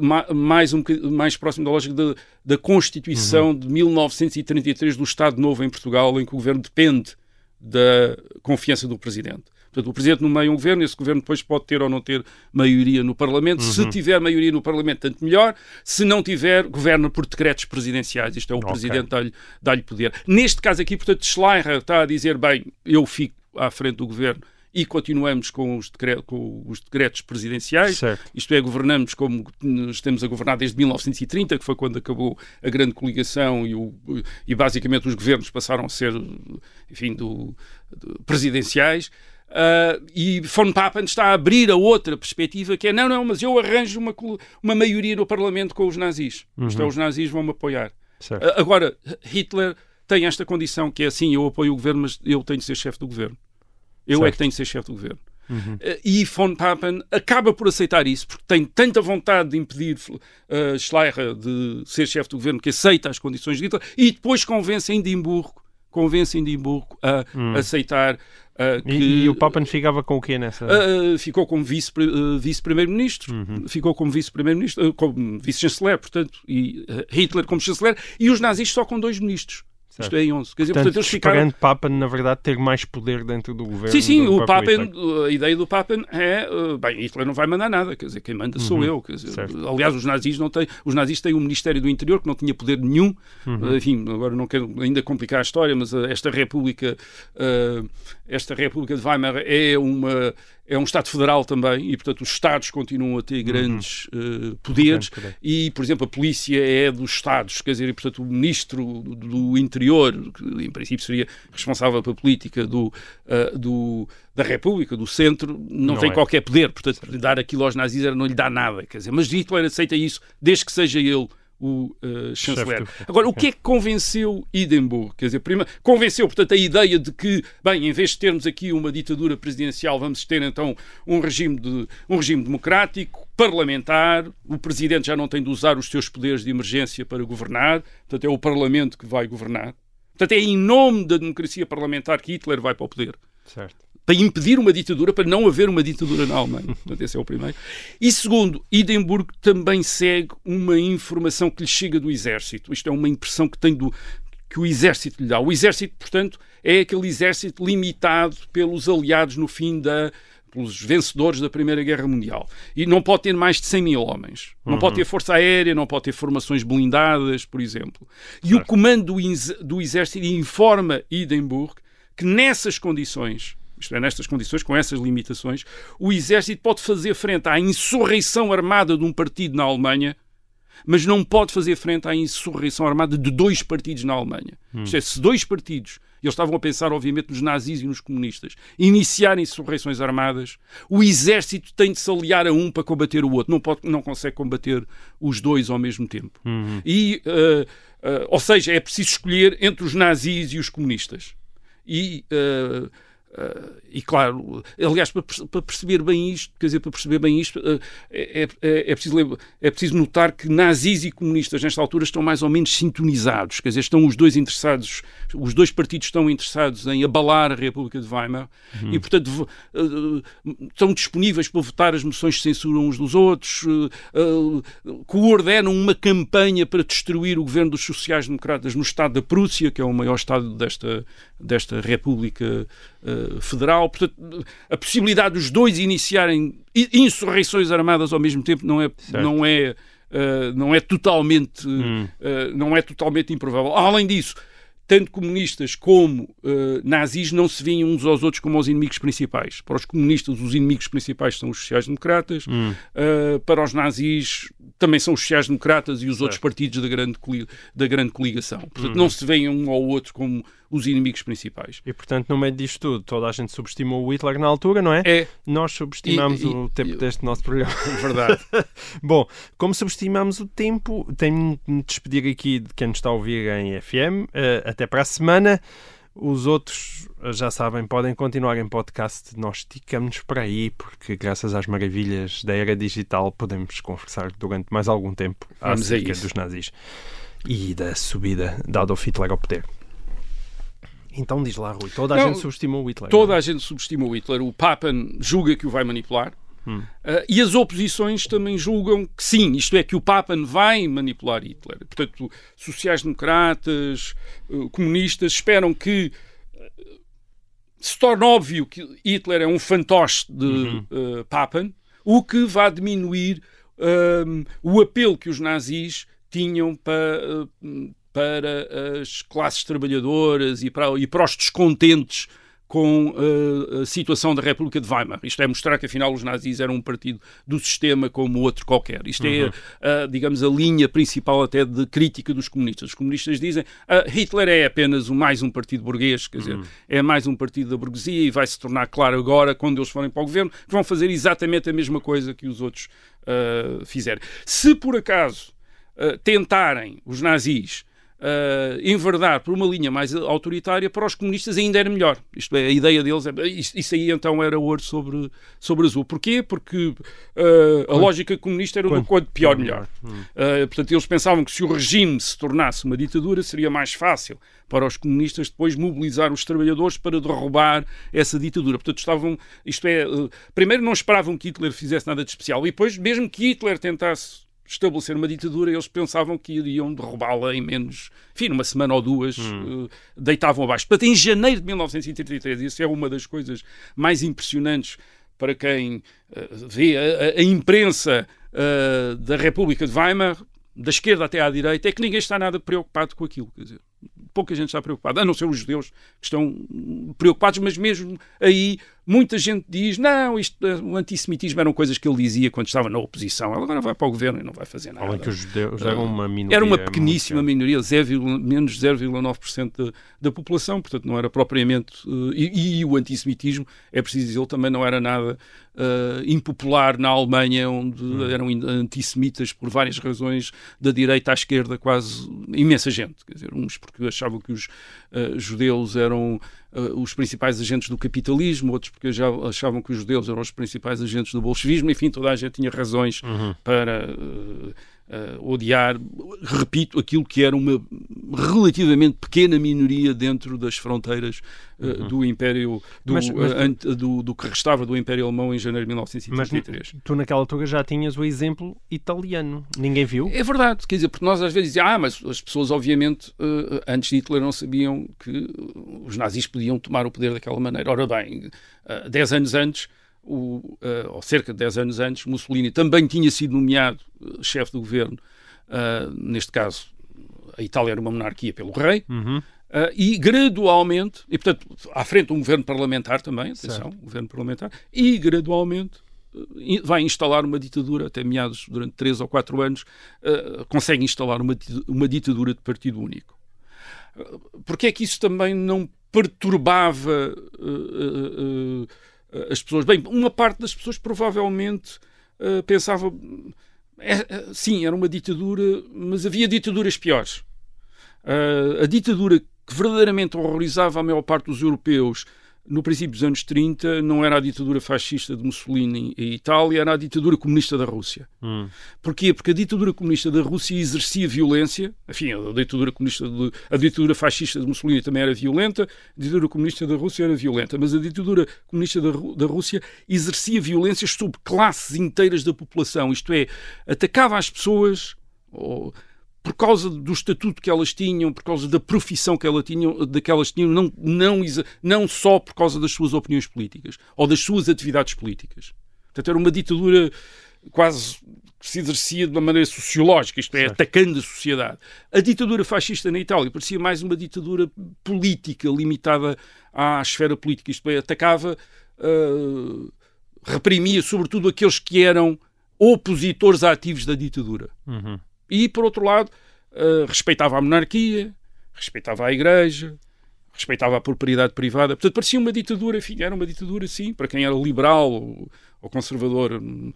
ma- mais, um, mais próximo da lógica da, da Constituição de 1933 do Estado Novo em Portugal, em que o governo depende da confiança do Presidente. Portanto, o Presidente nomeia um governo, esse governo depois pode ter ou não ter maioria no Parlamento. Se tiver maioria no Parlamento, tanto melhor. Se não tiver, governa por decretos presidenciais. Isto é, o Ok. Presidente dá-lhe dá-lhe poder. Neste caso aqui, portanto, Schleicher está a dizer, bem, eu fico à frente do governo e continuamos com os, decre- com os decretos presidenciais. Certo. Isto é, governamos como estamos a governar desde 1930, que foi quando acabou a grande coligação e, o, e basicamente os governos passaram a ser, enfim, do, do- presidenciais. Ah, e von Papen está a abrir a outra perspectiva que é não, não, mas eu arranjo uma, uma maioria no Parlamento com os nazis. Isto é, os nazis vão me apoiar. Ah, Agora, Hitler tem esta condição que é assim, eu apoio o governo, mas eu tenho de ser chefe do governo. Eu é Certo. Uhum. que tenho de ser chefe do governo. Eh, E von Papen acaba por aceitar isso, porque tem tanta vontade de impedir uh, Schleicher de ser chefe do governo que aceita as condições de Hitler e depois convence Edimburgo, convence Edimburgo a aceitar uh, que... E, e o Papa ficava com o quê nessa? Uh, ficou como vice, uh, vice-primeiro-ministro, Uhum. ficou como vice-primeiro-ministro, como vice-chanceler, portanto, e Hitler como chanceler, e os nazis só com dois ministros. Isto é em 11. Quer dizer, Portanto, portanto, eles ficaram... Papa, na verdade, ter mais poder dentro do governo. Sim, sim, o Hitler. a ideia do Papen é, uh, bem, Hitler não vai mandar nada, quer dizer, quem manda sou eu. Quer dizer, Uhum. Certo. aliás, os nazis não têm, os nazis têm o Ministério do Interior que não tinha poder nenhum. Uhum. Uh, enfim, agora não quero ainda complicar a história, mas uh, esta República, esta República de Weimar é uma é um Estado federal também e, portanto, os Estados continuam a ter grandes uh, poderes poder. e, por exemplo, a polícia é dos Estados, quer dizer, e, portanto, o Ministro do, do Interior, que em princípio seria responsável pela política do, uh, do, da República, do centro, não, Não tem é. qualquer poder, portanto, dar aquilo aos nazis era- não lhe dá nada, quer dizer, mas Hitler aceita isso desde que seja ele o uh, chanceler. Agora, o que é que convenceu Edimburgo? Quer dizer, primeiro, convenceu, portanto, a ideia de que, bem, em vez de termos aqui uma ditadura presidencial, vamos ter então um regime, de, um regime democrático, parlamentar, o presidente já não tem de usar os seus poderes de emergência para governar, portanto, é o parlamento que vai governar. Portanto, é em nome da democracia parlamentar que Hitler vai para o poder Certo. Para impedir uma ditadura, para não haver uma ditadura na Alemanha. Portanto, esse é o primeiro. E segundo, Edimburgo também segue uma informação que lhe chega do exército. Isto é uma impressão que tem do que o exército lhe dá. O exército, portanto, é aquele exército limitado pelos aliados no fim da pelos vencedores da Primeira Guerra Mundial. E não pode ter mais de 100 mil homens. Não pode ter força aérea, não pode ter formações blindadas, por exemplo. E o comando do, ex- do exército informa Edimburgo que nessas condições, isto é, nestas condições, com essas limitações, o exército pode fazer frente à insurreição armada de um partido na Alemanha, mas não pode fazer frente à insurreição armada de dois partidos na Alemanha. Isto é, se dois partidos, e eles estavam a pensar, obviamente, nos nazis e nos comunistas, iniciarem insurreições armadas, o exército tem de se aliar a um para combater o outro. Não, pode, não consegue combater os dois ao mesmo tempo. E, eh, eh, ou seja, é preciso escolher entre os nazis e os comunistas. E eh, Uh, e claro, aliás, para, para, perceber bem isto, quer dizer, para perceber bem isto, uh, é, é, é, preciso, é preciso notar que nazis e comunistas nesta altura estão mais ou menos sintonizados, quer dizer, estão os dois interessados, os dois partidos estão interessados em abalar a República de Weimar uhum. e, portanto, uh, estão disponíveis para votar as moções de censura uns dos outros, coordenam uma campanha para destruir o governo dos sociais-democratas no Estado da Prússia, que é o maior Estado desta, desta República uh, Federal. Portanto, a possibilidade dos dois iniciarem insurreições armadas ao mesmo tempo não é, não é, uh, não é totalmente hum. uh, não é totalmente improvável. Além disso, tanto comunistas como uh, nazis não se veem uns aos outros como os inimigos principais. Para os comunistas, os inimigos principais são os sociais-democratas, hum. uh, para os nazis também são os sociais-democratas e os outros partidos da grande, da grande coligação. Portanto, hum. não se veem um ao outro como os inimigos principais. E, portanto, no meio disto tudo, toda a gente subestimou o Hitler na altura, não é? É. Nós subestimamos e, e, o tempo e, deste nosso programa. Verdade. Bom, como subestimamos o tempo, tenho de me despedir aqui de quem nos está a ouvir em FM. Uh, eh, até para a semana. Os outros, eh, já sabem, podem continuar em podcast. Nós esticamos por aí, porque graças às maravilhas da era digital podemos conversar durante mais algum tempo Vamos acerca dos nazis e da subida da Adolf Hitler ao poder. Então diz lá, Rui, toda a não, gente subestimou o Hitler. Toda não? É? a gente subestimou o Hitler. O Papen julga que o vai manipular. Hum. Uh, e as oposições também julgam que sim, isto é, que o Papen vai manipular Hitler. Portanto, sociais-democratas, uh, comunistas esperam que uh, se torne óbvio que Hitler é um fantoche de uhum. Papen, o que vai diminuir o apelo que os nazis tinham para para as classes trabalhadoras e para, e para os descontentes com uh, a situação da República de Weimar. Isto é mostrar que, afinal, os nazis eram um partido do sistema como outro qualquer. Isto é, uhum. é, uh, digamos, a linha principal até de crítica dos comunistas. Os comunistas dizem uh, Hitler é apenas um, mais um partido burguês, quer dizer, uhum. é mais um partido da burguesia e vai se tornar claro agora, quando eles forem para o governo, que vão fazer exatamente a mesma coisa que os outros uh, fizeram. Se, por acaso, tentarem os nazis uh, enverdar por uma linha mais autoritária, para os comunistas ainda era melhor. Isto é, a ideia deles, é, isso aí então era ouro sobre, sobre azul. Porquê? Porque uh, a quanto, lógica comunista era do quanto pior, melhor. Hum. Uh, portanto, eles pensavam que se o regime se tornasse uma ditadura, seria mais fácil para os comunistas depois mobilizar os trabalhadores para derrubar essa ditadura. Portanto, estavam, isto é, primeiro não esperavam que Hitler fizesse nada de especial e depois, mesmo que Hitler tentasse estabelecer uma ditadura, eles pensavam que iriam derrubá-la em menos, enfim, uma semana ou duas, hum. uh, deitavam abaixo. Portanto, em janeiro de 1933, isso é uma das coisas mais impressionantes para quem uh, vê a, a imprensa uh, da República de Weimar, da esquerda até à direita, é que ninguém está nada preocupado com aquilo. Quer dizer, pouca gente está preocupada, a não ser os judeus que estão preocupados, mas mesmo aí muita gente diz: não, isto, o antissemitismo eram coisas que ele dizia quando estava na oposição. Ele agora vai para o governo e não vai fazer nada. Além que os judeus eram uma minoria. Era uma pequeníssima minoria, 0, menos 0,9% da, da população, portanto não era propriamente. Uh, e, e, o antissemitismo, é preciso dizer, também não era nada uh, impopular na Alemanha, onde hum. eram antissemitas por várias razões, da direita à esquerda, quase imensa gente. Quer dizer, uns porque achavam que os uh, judeus eram uh, os principais agentes do capitalismo, outros porque já achavam que os judeus eram os principais agentes do bolchevismo, enfim, toda a gente tinha razões uhum. para uh, uh, odiar, repito, aquilo que era uma relativamente pequena minoria dentro das fronteiras uh, uhum. do Império, do, mas, mas, do, do, que restava do Império Alemão em janeiro de 1933. Mas tu naquela altura já tinhas o exemplo italiano, ninguém viu? É verdade, quer dizer, porque nós às vezes dizemos, ah, mas as pessoas obviamente uh, antes de Hitler não sabiam que os nazis podiam tomar o poder daquela maneira. Ora bem, dez anos antes o, uh, ou cerca de 10 anos antes, Mussolini também tinha sido nomeado uh, chefe do governo, uh, neste caso, a Itália era uma monarquia pelo rei, uhum. e gradualmente, e portanto, à frente um governo parlamentar também, atenção, um governo parlamentar, e gradualmente vai instalar uma ditadura, até meados, durante 3 ou 4 anos, consegue instalar uma, uma ditadura de partido único. Porque é que isso também não perturbava uh, uh, as pessoas. Bem, uma parte das pessoas provavelmente uh, pensava. É, é, sim, era uma ditadura, mas havia ditaduras piores. Uh, a ditadura que verdadeiramente horrorizava a maior parte dos europeus no princípio dos anos 30, não era a ditadura fascista de Mussolini em Itália, era a ditadura comunista da Rússia. Hum. Porquê? Porque a ditadura comunista da Rússia exercia violência, enfim, a ditadura, comunista de, a ditadura fascista de Mussolini também era violenta, a ditadura comunista da Rússia era violenta, mas a ditadura comunista da, da Rússia exercia violências sobre classes inteiras da população, isto é, atacava as pessoas. Ou, por causa do estatuto que elas tinham, por causa da profissão que, ela tinham, de que elas tinham, não, não, não só por causa das suas opiniões políticas ou das suas atividades políticas. Portanto, era uma ditadura quase que se exercia de uma maneira sociológica, isto é, certo. atacando a sociedade. A ditadura fascista na Itália parecia mais uma ditadura política, limitada à esfera política, isto é, atacava, uh, reprimia sobretudo aqueles que eram opositores ativos da ditadura. Uhum. E, por outro lado, uh, respeitava a monarquia, respeitava a igreja, respeitava a propriedade privada. Portanto, parecia uma ditadura, enfim, era uma ditadura, sim, para quem era liberal ou, ou conservador uh,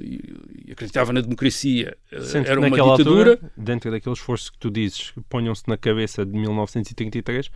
e, e, acreditava na democracia. Uh, era uma ditadura. Altura, dentro daquele esforço que tu dizes, ponham-se na cabeça de 1933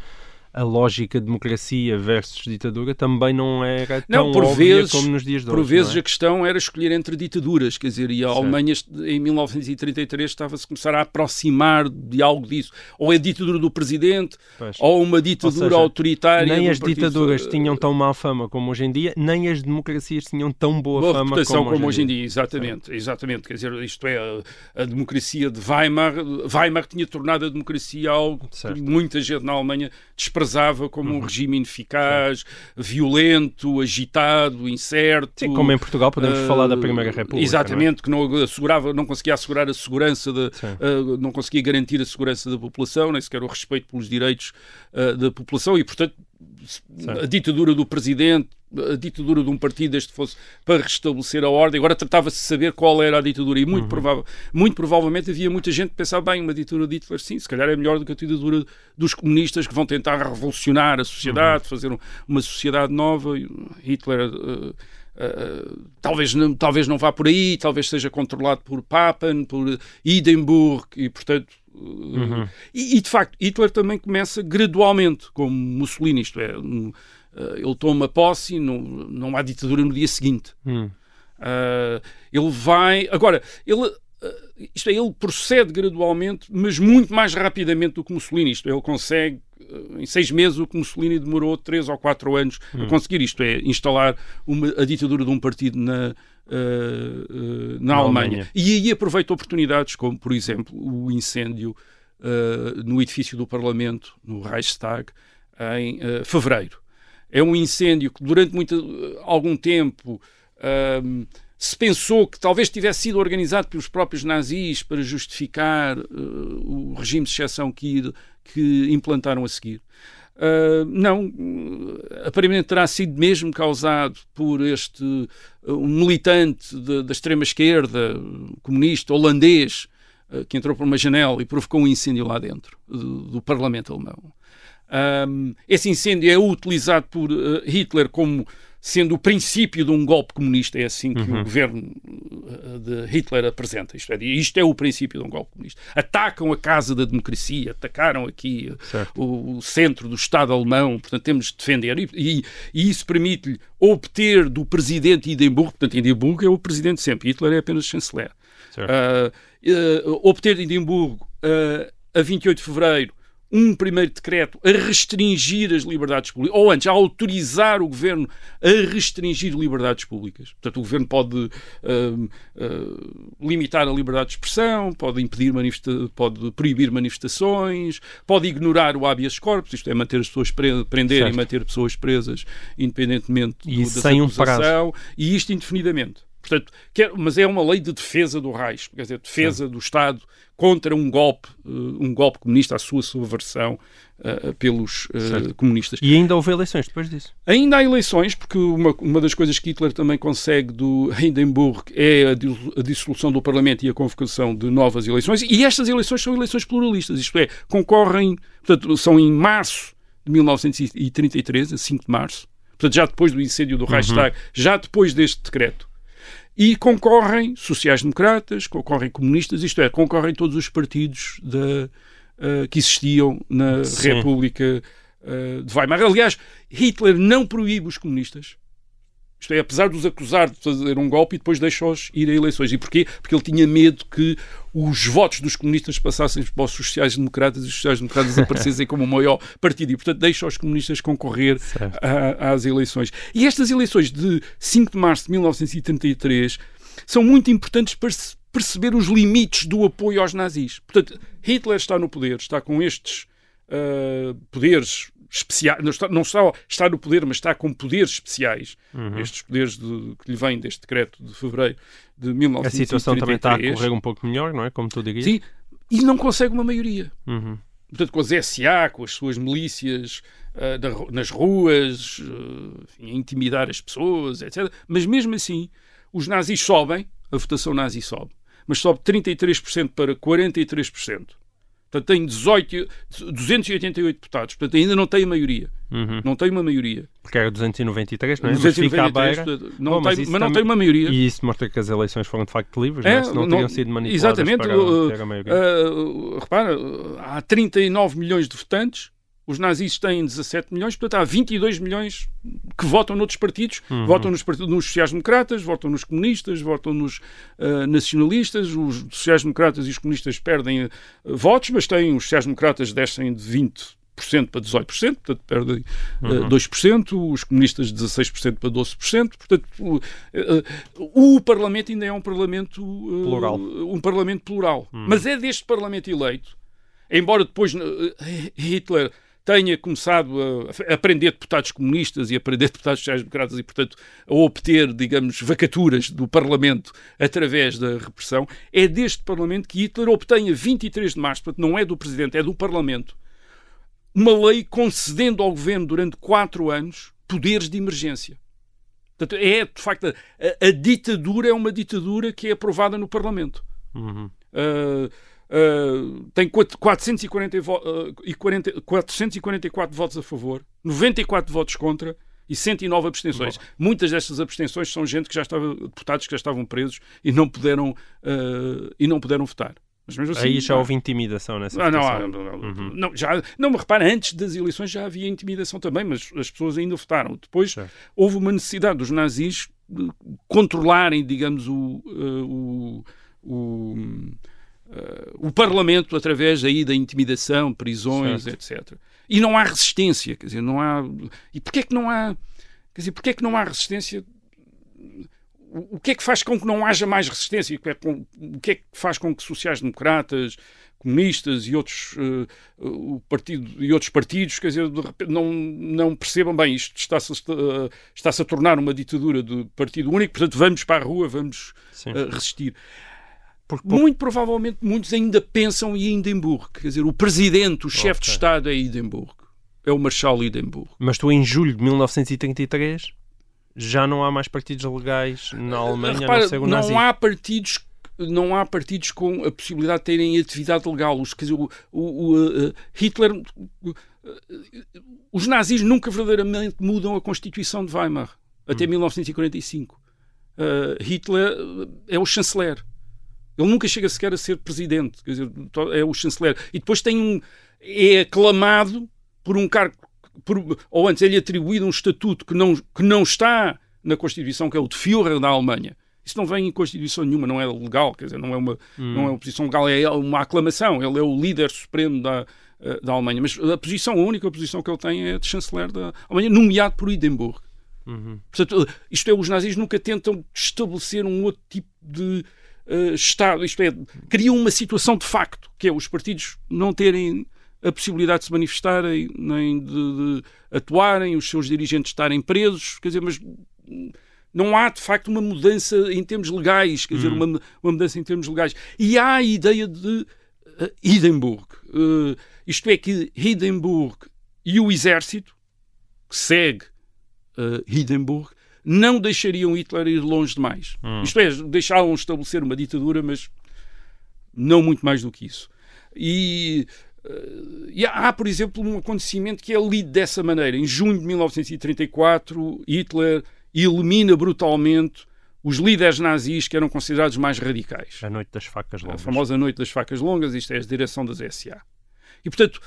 a lógica de democracia versus ditadura também não era tão não, por óbvia vezes, como nos dias de hoje. Por vezes é? a questão era escolher entre ditaduras, quer dizer, e a certo. Alemanha em 1933 estava-se a começar a aproximar de algo disso. Ou é a ditadura do presidente, pois. ou uma ditadura ou seja, autoritária. Nem as ditaduras tinham tão má fama como hoje em dia, nem as democracias tinham tão boa, boa fama como, como hoje em dia. dia. Exatamente, exatamente. Quer dizer, isto é, a, a, democracia de Weimar, Weimar tinha tornado a democracia algo certo. que muita gente na Alemanha desprezava como uhum regime ineficaz, Sim. violento, agitado, incerto. Sim, como em Portugal podemos uh, falar da Primeira República. Exatamente, não é? que não assegurava, não conseguia assegurar a segurança, de, uh, não conseguia garantir a segurança da população, nem sequer o respeito pelos direitos uh, da população e, portanto, a ditadura do presidente, a ditadura de um partido, este fosse para restabelecer a ordem. Agora tratava-se de saber qual era a ditadura e muito, uhum. provável, muito provavelmente havia muita gente que pensava, bem, uma ditadura de Hitler, sim, se calhar é melhor do que a ditadura dos comunistas que vão tentar revolucionar a sociedade, uhum. fazer uma sociedade nova. Hitler... Uh, Uh, talvez, não, talvez não vá por aí, talvez seja controlado por Papen, por Hindenburg, e portanto. Uh, uhum. e, e, de facto, Hitler também começa gradualmente, como Mussolini, isto é, um, uh, ele toma posse, não, não há ditadura no dia seguinte. Uhum. ele vai. Agora, ele isto é, ele procede gradualmente, mas muito mais rapidamente do que Mussolini. Isto é, ele consegue eh, em seis meses o que Mussolini demorou três ou quatro anos hum. a conseguir isto, é instalar uma, a ditadura de um partido na, uh, uh, na, na Alemanha. Alemanha. E aí aproveita oportunidades como, por exemplo, o incêndio uh, no edifício do Parlamento, no Reichstag, em fevereiro. É um incêndio que durante muito, algum tempo se pensou que talvez tivesse sido organizado pelos próprios nazis para justificar uh, o regime de exceção que, que implantaram a seguir. Uh, não, aparentemente terá sido mesmo causado por este um militante da extrema-esquerda, comunista, holandês, uh, que entrou por uma janela e provocou um incêndio lá dentro do, do Parlamento Alemão. Um, esse incêndio é utilizado por Hitler como sendo o princípio de um golpe comunista, é assim que uhum. o governo eh, de Hitler apresenta. Isto é, isto é o princípio de um golpe comunista. Atacam a casa da democracia, atacaram aqui o, o, centro do Estado alemão, portanto temos de defender. E, e, e isso permite-lhe obter do presidente Hindenburg, portanto Hindenburg é o presidente sempre, Hitler é apenas chanceler, uh, uh, obter de Hindenburgo uh, a 28 de fevereiro um primeiro decreto a restringir as liberdades públicas, ou antes, a autorizar o governo a restringir liberdades públicas. Portanto, o governo pode uh, uh, limitar a liberdade de expressão, pode impedir pode proibir manifestações, pode ignorar o habeas corpus, isto é, manter as pessoas pre prender certo. e manter pessoas presas independentemente do, e sem um prazo. e isto indefinidamente. Portanto, quer, mas é uma lei de defesa do Reich, quer dizer, defesa Sim. do Estado contra um golpe, uh, um golpe comunista, a sua subversão uh, pelos uh, comunistas. E ainda houve eleições depois disso? Ainda há eleições, porque uma, uma das coisas que Hitler também consegue do Hindenburg é a, a dissolução do Parlamento e a convocação de novas eleições, e estas eleições são eleições pluralistas, isto é, concorrem, portanto, são em março de 1933, a 5 de março, portanto, já depois do incêndio do Reichstag, uhum. já depois deste decreto, e concorrem sociais-democratas, concorrem comunistas, isto é, concorrem todos os partidos da, uh, que existiam na Sim. República uh, de Weimar. Aliás, Hitler não proíbe os comunistas. Isto é, apesar de os acusar de fazer um golpe e depois deixa-os ir a eleições. E porquê? Porque ele tinha medo que os votos dos comunistas passassem para os sociais-democratas e os sociais-democratas aparecessem como o maior partido. E, portanto, deixa os comunistas concorrer a, às eleições. E estas eleições de 5 de março de 1933 são muito importantes para se perceber os limites do apoio aos nazis. Portanto, Hitler está no poder, está com estes uh, poderes especiais, não está, não está, está no poder, mas está com poderes especiais, uhum. estes poderes de, que lhe vêm deste decreto de fevereiro de 1933. A situação também está a correr um pouco melhor, não é? Como tu dirias. Sim, e não consegue uma maioria. Uhum. Portanto, com as SA, com as suas milícias uh, nas ruas, uh, enfim, a intimidar as pessoas, etc. Mas mesmo assim, os nazis sobem, a votação nazi sobe, mas sobe 33% para 43%. Portanto, tem 18, 288 deputados. Portanto, ainda não tem maioria. Uhum. Não tem uma maioria. Porque era 293, não é? 293, mas, fica portanto, não Bom, mas, tem, mas não tem uma maioria. E isso mostra que as eleições foram de facto livres, é, não, é? Se não, não teriam sido manipuladas Exatamente. Para, uh, para a maioria. Uh, repara, há 39 milhões de votantes os nazis têm 17 milhões, portanto há 22 milhões que votam noutros partidos, uhum. votam nos, nos sociais-democratas, votam nos comunistas, votam nos uh, nacionalistas, os sociais-democratas e os comunistas perdem uh, votos, mas têm, os sociais-democratas descem de 20% para 18%, portanto perdem uh, uhum. 2%, os comunistas 16% para 12%, portanto uh, uh, o Parlamento ainda é um Parlamento plural, um Parlamento plural. Uhum. mas é deste Parlamento eleito, embora depois Hitler tenha começado a aprender deputados comunistas e a aprender deputados sociais-democratas e, portanto, a obter, digamos, vacaturas do Parlamento através da repressão, é deste Parlamento que Hitler obtenha 23 de março, portanto, não é do Presidente, é do Parlamento, uma lei concedendo ao Governo durante quatro anos poderes de emergência. Portanto, é, de facto, a, a ditadura é uma ditadura que é aprovada no Parlamento. Uhum. Uh, Uh, tem 440 uh, e 40, 444 votos a favor, 94 votos contra e 109 abstenções. Bom. Muitas destas abstenções são gente que já estava, deputados que já estavam presos e não puderam, uh, e não puderam votar. Assim, Aí já houve intimidação nessa ah, não, não, não, uhum. não, já, não, me repara, antes das eleições já havia intimidação também, mas as pessoas ainda votaram. Depois houve uma necessidade dos nazis de controlarem, digamos, o, o, o uh, o Parlamento através aí da intimidação, prisões, certo. etc. E não há resistência, quer dizer, não há. E porquê é que não há. Quer dizer, porquê é que não há resistência? O que é que faz com que não haja mais resistência? O que é que faz com que sociais-democratas, comunistas e outros, uh, o partido, e outros partidos quer dizer, repente, não, não percebam bem isto está-se uh, está a tornar uma ditadura de partido único, portanto vamos para a rua, vamos uh, resistir. Porque, Muito provavelmente muitos ainda pensam em Hindenburg. Quer dizer, o presidente, o chefe okay. de Estado é Hindenburg. É o Marshal Hindenburg. Mas tu, em julho de 1933, já não há mais partidos legais na Alemanha, Repara, não, não há partidos não há partidos com a possibilidade de terem atividade legal. Os, quer dizer, o, o, o uh, Hitler. Uh, os nazis nunca verdadeiramente mudam a Constituição de Weimar até hum. 1945. Uh, Hitler é o chanceler. Ele nunca chega sequer a ser presidente, quer dizer, é o chanceler. E depois tem um. é aclamado por um cargo. Por, ou antes, é-lhe atribuído um estatuto que não, que não está na Constituição, que é o de Führer da Alemanha. Isso não vem em Constituição nenhuma, não é legal, quer dizer, não é uma, hum. não é uma posição legal, é uma aclamação. Ele é o líder supremo da, eh, da Alemanha. Mas a posição, a única posição que ele tem é de chanceler da Alemanha, nomeado por Hindenburg. Uhum. Portanto, isto é, os nazis nunca tentam estabelecer um outro tipo de uh, Estado, isto é, criam uma situação de facto, que é os partidos não terem a possibilidade de se manifestarem, nem de, de atuarem, os seus dirigentes estarem presos, quer dizer, mas não há de facto uma mudança em termos legais, quer dizer, hum. uma, uma mudança em termos legais. E há a ideia de uh, Hindenburg, uh, isto é, que Hindenburg e o exército, que segue uh, Hindenburg, não deixariam Hitler ir longe demais. Hum. Isto é, deixavam estabelecer uma ditadura, mas não muito mais do que isso. E, uh, e há, por exemplo, um acontecimento que é lido dessa maneira. Em junho de 1934, Hitler elimina brutalmente os líderes nazis que eram considerados mais radicais. A Noite das Facas Longas. A famosa Noite das Facas Longas, isto é a direção das SA. E, portanto,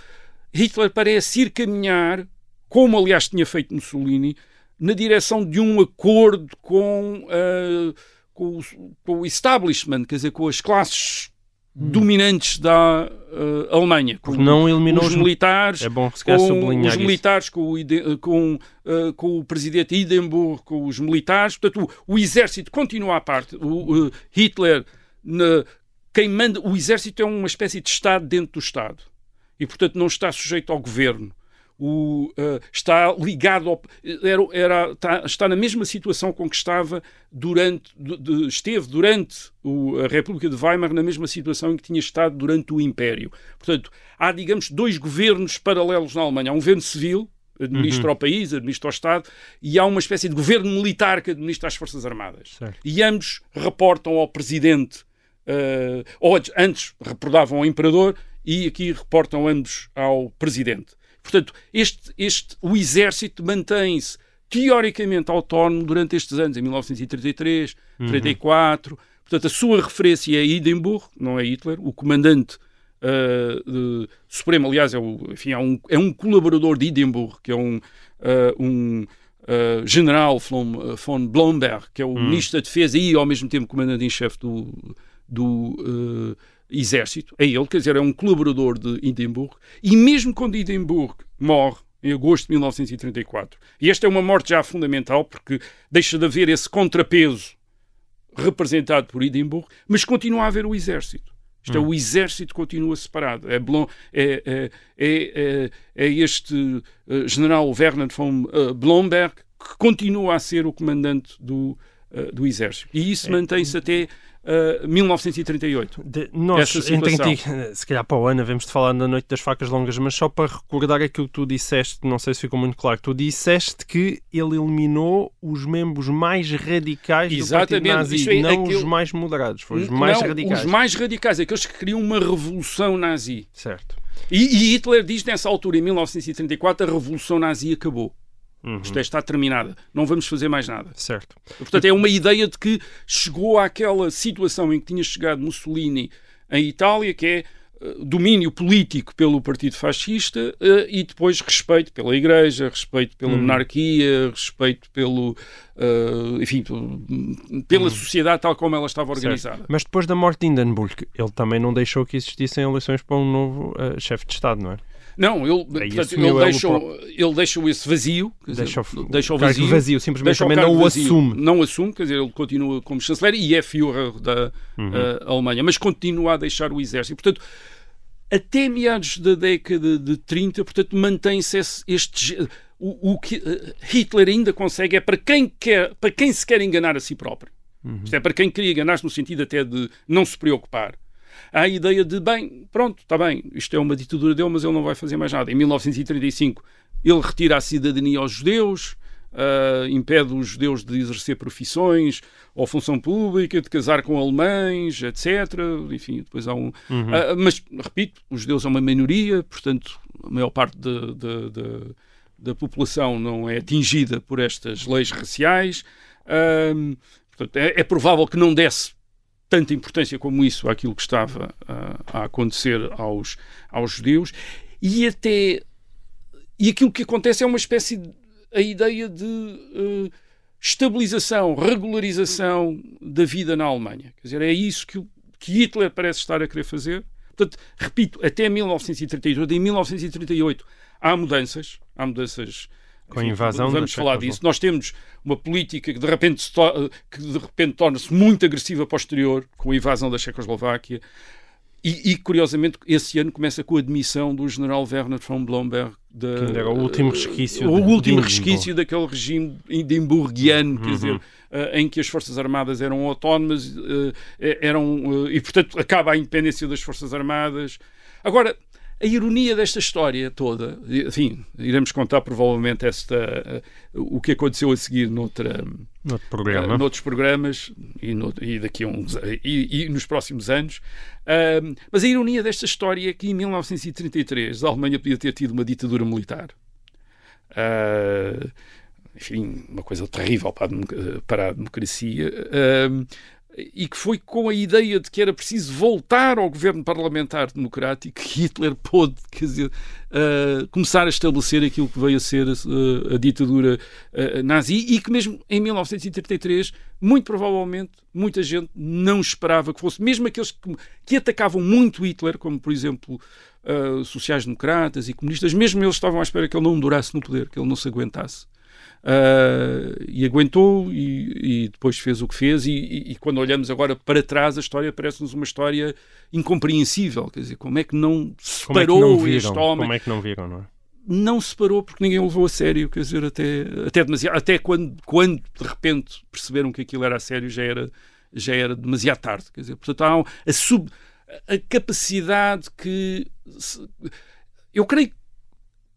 Hitler parece ir caminhar, como aliás tinha feito Mussolini, na direção de um acordo com, uh, com, o, com, o, establishment, quer dizer, com as classes hum. dominantes da uh, Alemanha. Com não eliminou os militares, é bom com os militares, com o, com, uh, com o presidente Hindenburg, com os militares. Portanto, o, o exército continua à parte. O, Hitler, na, quem manda, o exército é uma espécie de Estado dentro do Estado. E, portanto, não está sujeito ao governo o, uh, está ligado ao, era, era, está, está, na mesma situação com que estava durante de, de, esteve durante o, a República de Weimar na mesma situação em que tinha estado durante o Império. Portanto, há digamos dois governos paralelos na Alemanha, há um governo civil administra uhum. o país, administra o Estado, e há uma espécie de governo militar que administra as Forças Armadas. Certo. E ambos reportam ao presidente, uh, ou antes reportavam ao imperador, e aqui reportam ambos ao presidente. Portanto, este, este, o exército mantém-se teoricamente autónomo durante estes anos, em 1933, uhum. 34. Portanto, a sua referência é Hindenburg, não é Hitler, o comandante uh, de, supremo, aliás, é, o, enfim, é, um, é um colaborador de Hindenburg, que é um, uh, um uh, general von, von Blomberg, que é o uhum. ministro da Defesa e, ao mesmo tempo, comandante em chefe do, do exército, é ele, quer dizer, é um colaborador de Hindenburg, e mesmo quando Hindenburg morre, em agosto de 1934, e esta é uma morte já fundamental, porque deixa de haver esse contrapeso representado por Hindenburg, mas continua a haver o exército. Isto hum. é, o exército continua separado. É, é, é, é, é este uh, general Werner von uh, Blomberg que continua a ser o comandante do, uh, do exército. E isso mantém-se até uh, eh, 1938. De, nós, entendi, se calhar para o ano, vemos de falar na Noite das Facas Longas, mas só para recordar aquilo que tu disseste, não sei se ficou muito claro, tu disseste que ele eliminou os membros mais radicais Exatamente, do Partido Nazi, é, não os mais moderados, foram os mais não, radicais. Os mais radicais, aqueles que queriam uma revolução nazi. Certo. E, e Hitler diz nessa altura, em 1934, a revolução nazi acabou. Uhum. Isto é, está terminada. Não vamos fazer mais nada. Certo. Portanto, é uma ideia de que chegou àquela situação em que tinha chegado Mussolini em Itália, que é uh, domínio político pelo Partido Fascista uh, e depois respeito pela Igreja, respeito pela uhum. monarquia, respeito pelo, uh, enfim, pela uhum. sociedade tal como ela estava organizada. Certo. Mas depois da morte de Hindenburg, ele também não deixou que existissem eleições para um novo chefe de Estado, não é? Não, ele, portanto, ele, deixa, ele deixa esse vazio, deixa, dizer, deixa o vazio, vazio simplesmente também não o vazio, assume. Não assume, quer dizer, ele continua como chanceler e é Führer da uhum. uh, Alemanha, mas continua a deixar o exército. Portanto, até meados da década de 30, portanto, mantém-se este o, o, que uh, Hitler ainda consegue é para quem quer, para quem se quer enganar a si próprio. Uhum. Isto é para quem queria enganar-se no sentido até de não se preocupar há a ideia de, bem, pronto, está bem, isto é uma ditadura dele, mas ele não vai fazer mais nada. Em 1935, ele retira a cidadania aos judeus, uh, impede os judeus de exercer profissões ou função pública, de casar com alemães, etc. Enfim, depois há um. Uhum. Uh, mas, repito, os judeus são uma minoria, portanto, a maior parte de, de, de, da população não é atingida por estas leis raciais. Uh, portanto, é, é provável que não desse tanta importância como isso àquilo que estava uh, a acontecer aos, aos judeus e até e aquilo que acontece é uma espécie de a ideia de uh, estabilização, regularização da vida na Alemanha. Quer dizer, é isso que, que Hitler parece estar a querer fazer. Portanto, repito, até 1938, em 1938 há mudanças, há mudanças com a invasão vamos falar disso. Nós temos uma política que de repente, que de repente torna-se muito agressiva posterior com a invasão da Checoslováquia. E, e, curiosamente, esse ano começa com a admissão do general Werner von Blomberg. De, que era o último resquício. O de, último resquício daquele regime edimburguiano, uhum. quer dizer, uh, em que as Forças Armadas eram autónomas uh, eram, uh, e, portanto, acaba a independência das Forças Armadas. Agora, a ironia desta história toda, enfim, iremos contar provavelmente esta, uh, o que aconteceu a seguir noutra, Noutro programa. Uh, noutros programas e, no, e daqui uns e, e nos próximos anos. Uh, mas a ironia desta história é que em 1933 a Alemanha podia ter tido uma ditadura militar. Uh, enfim, uma coisa terrível para a, para a democracia. E que foi com a ideia de que era preciso voltar ao governo parlamentar democrático que Hitler pôde quer dizer, uh, começar a estabelecer aquilo que veio a ser uh, a ditadura uh, nazi e que mesmo em 1933, muito provavelmente, muita gente não esperava que fosse, mesmo aqueles que, que atacavam muito Hitler, como por exemplo sociais-democratas e comunistas, mesmo eles estavam à espera que ele não durasse no poder, que ele não se aguentasse. Uh, e aguentou e, e, depois fez o que fez e, e, e, quando olhamos agora para trás a história parece-nos uma história incompreensível. Quer dizer, como é que não separou é não viram, este homem? Como é que não viram, não é? não se parou porque ninguém o levou a sério, quer dizer, até, até, demasiado, até quando, quando de repente perceberam que aquilo era a sério já era, já era demasiado tarde, quer dizer, portanto há a, sub, a capacidade que eu creio que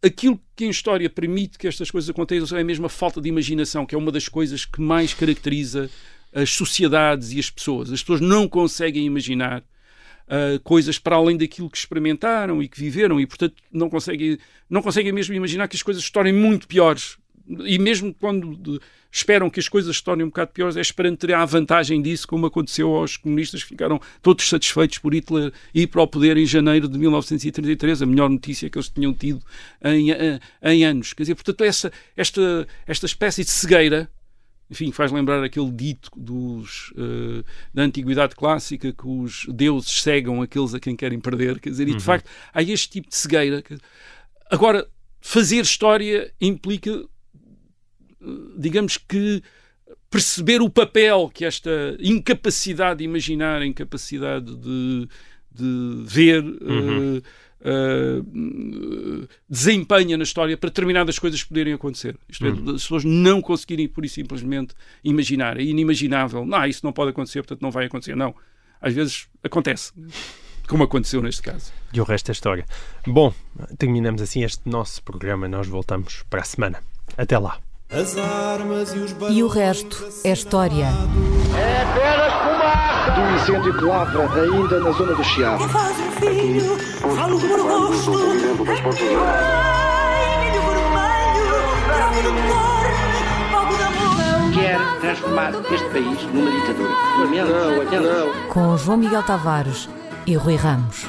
aquilo que em história permite que estas coisas aconteçam é mesmo a falta de imaginação, que é uma das coisas que mais caracteriza as sociedades e as pessoas. As pessoas não conseguem imaginar uh, coisas para além daquilo que experimentaram e que viveram e, portanto, não conseguem, não conseguem mesmo imaginar que as coisas se tornem muito piores. E mesmo quando esperam que as coisas se tornem um bocado piores, é esperando ter a vantagem disso, como aconteceu aos comunistas que ficaram todos satisfeitos por Hitler ir para o poder em janeiro de 1933, a melhor notícia que eles tinham tido em, em anos. Quer dizer, portanto, essa, esta, esta espécie de cegueira enfim, faz lembrar aquele dito dos, uh, da antiguidade clássica que os deuses cegam aqueles a quem querem perder, quer dizer, e de uhum. facto há este tipo de cegueira. Agora, fazer história implica digamos que perceber o papel que esta incapacidade de imaginar, incapacidade de, de ver, uhum. uh, desempenha na história para determinadas coisas poderem acontecer. Isto é, uhum. as pessoas não conseguirem, por e simplesmente, imaginar. É inimaginável. Não, isso não pode acontecer, portanto não vai acontecer. Não. Às vezes acontece. Como aconteceu neste caso. E o resto é história. Bom, terminamos assim este nosso programa. Nós voltamos para a semana. Até lá. E o resto é história. É apenas fumaça! Do incêndio que lavra ainda na zona do Chiado. Faz um filho, falo por gosto. Quer transformar este país numa ditadura. Não, não. Com João Miguel Tavares e Rui Ramos.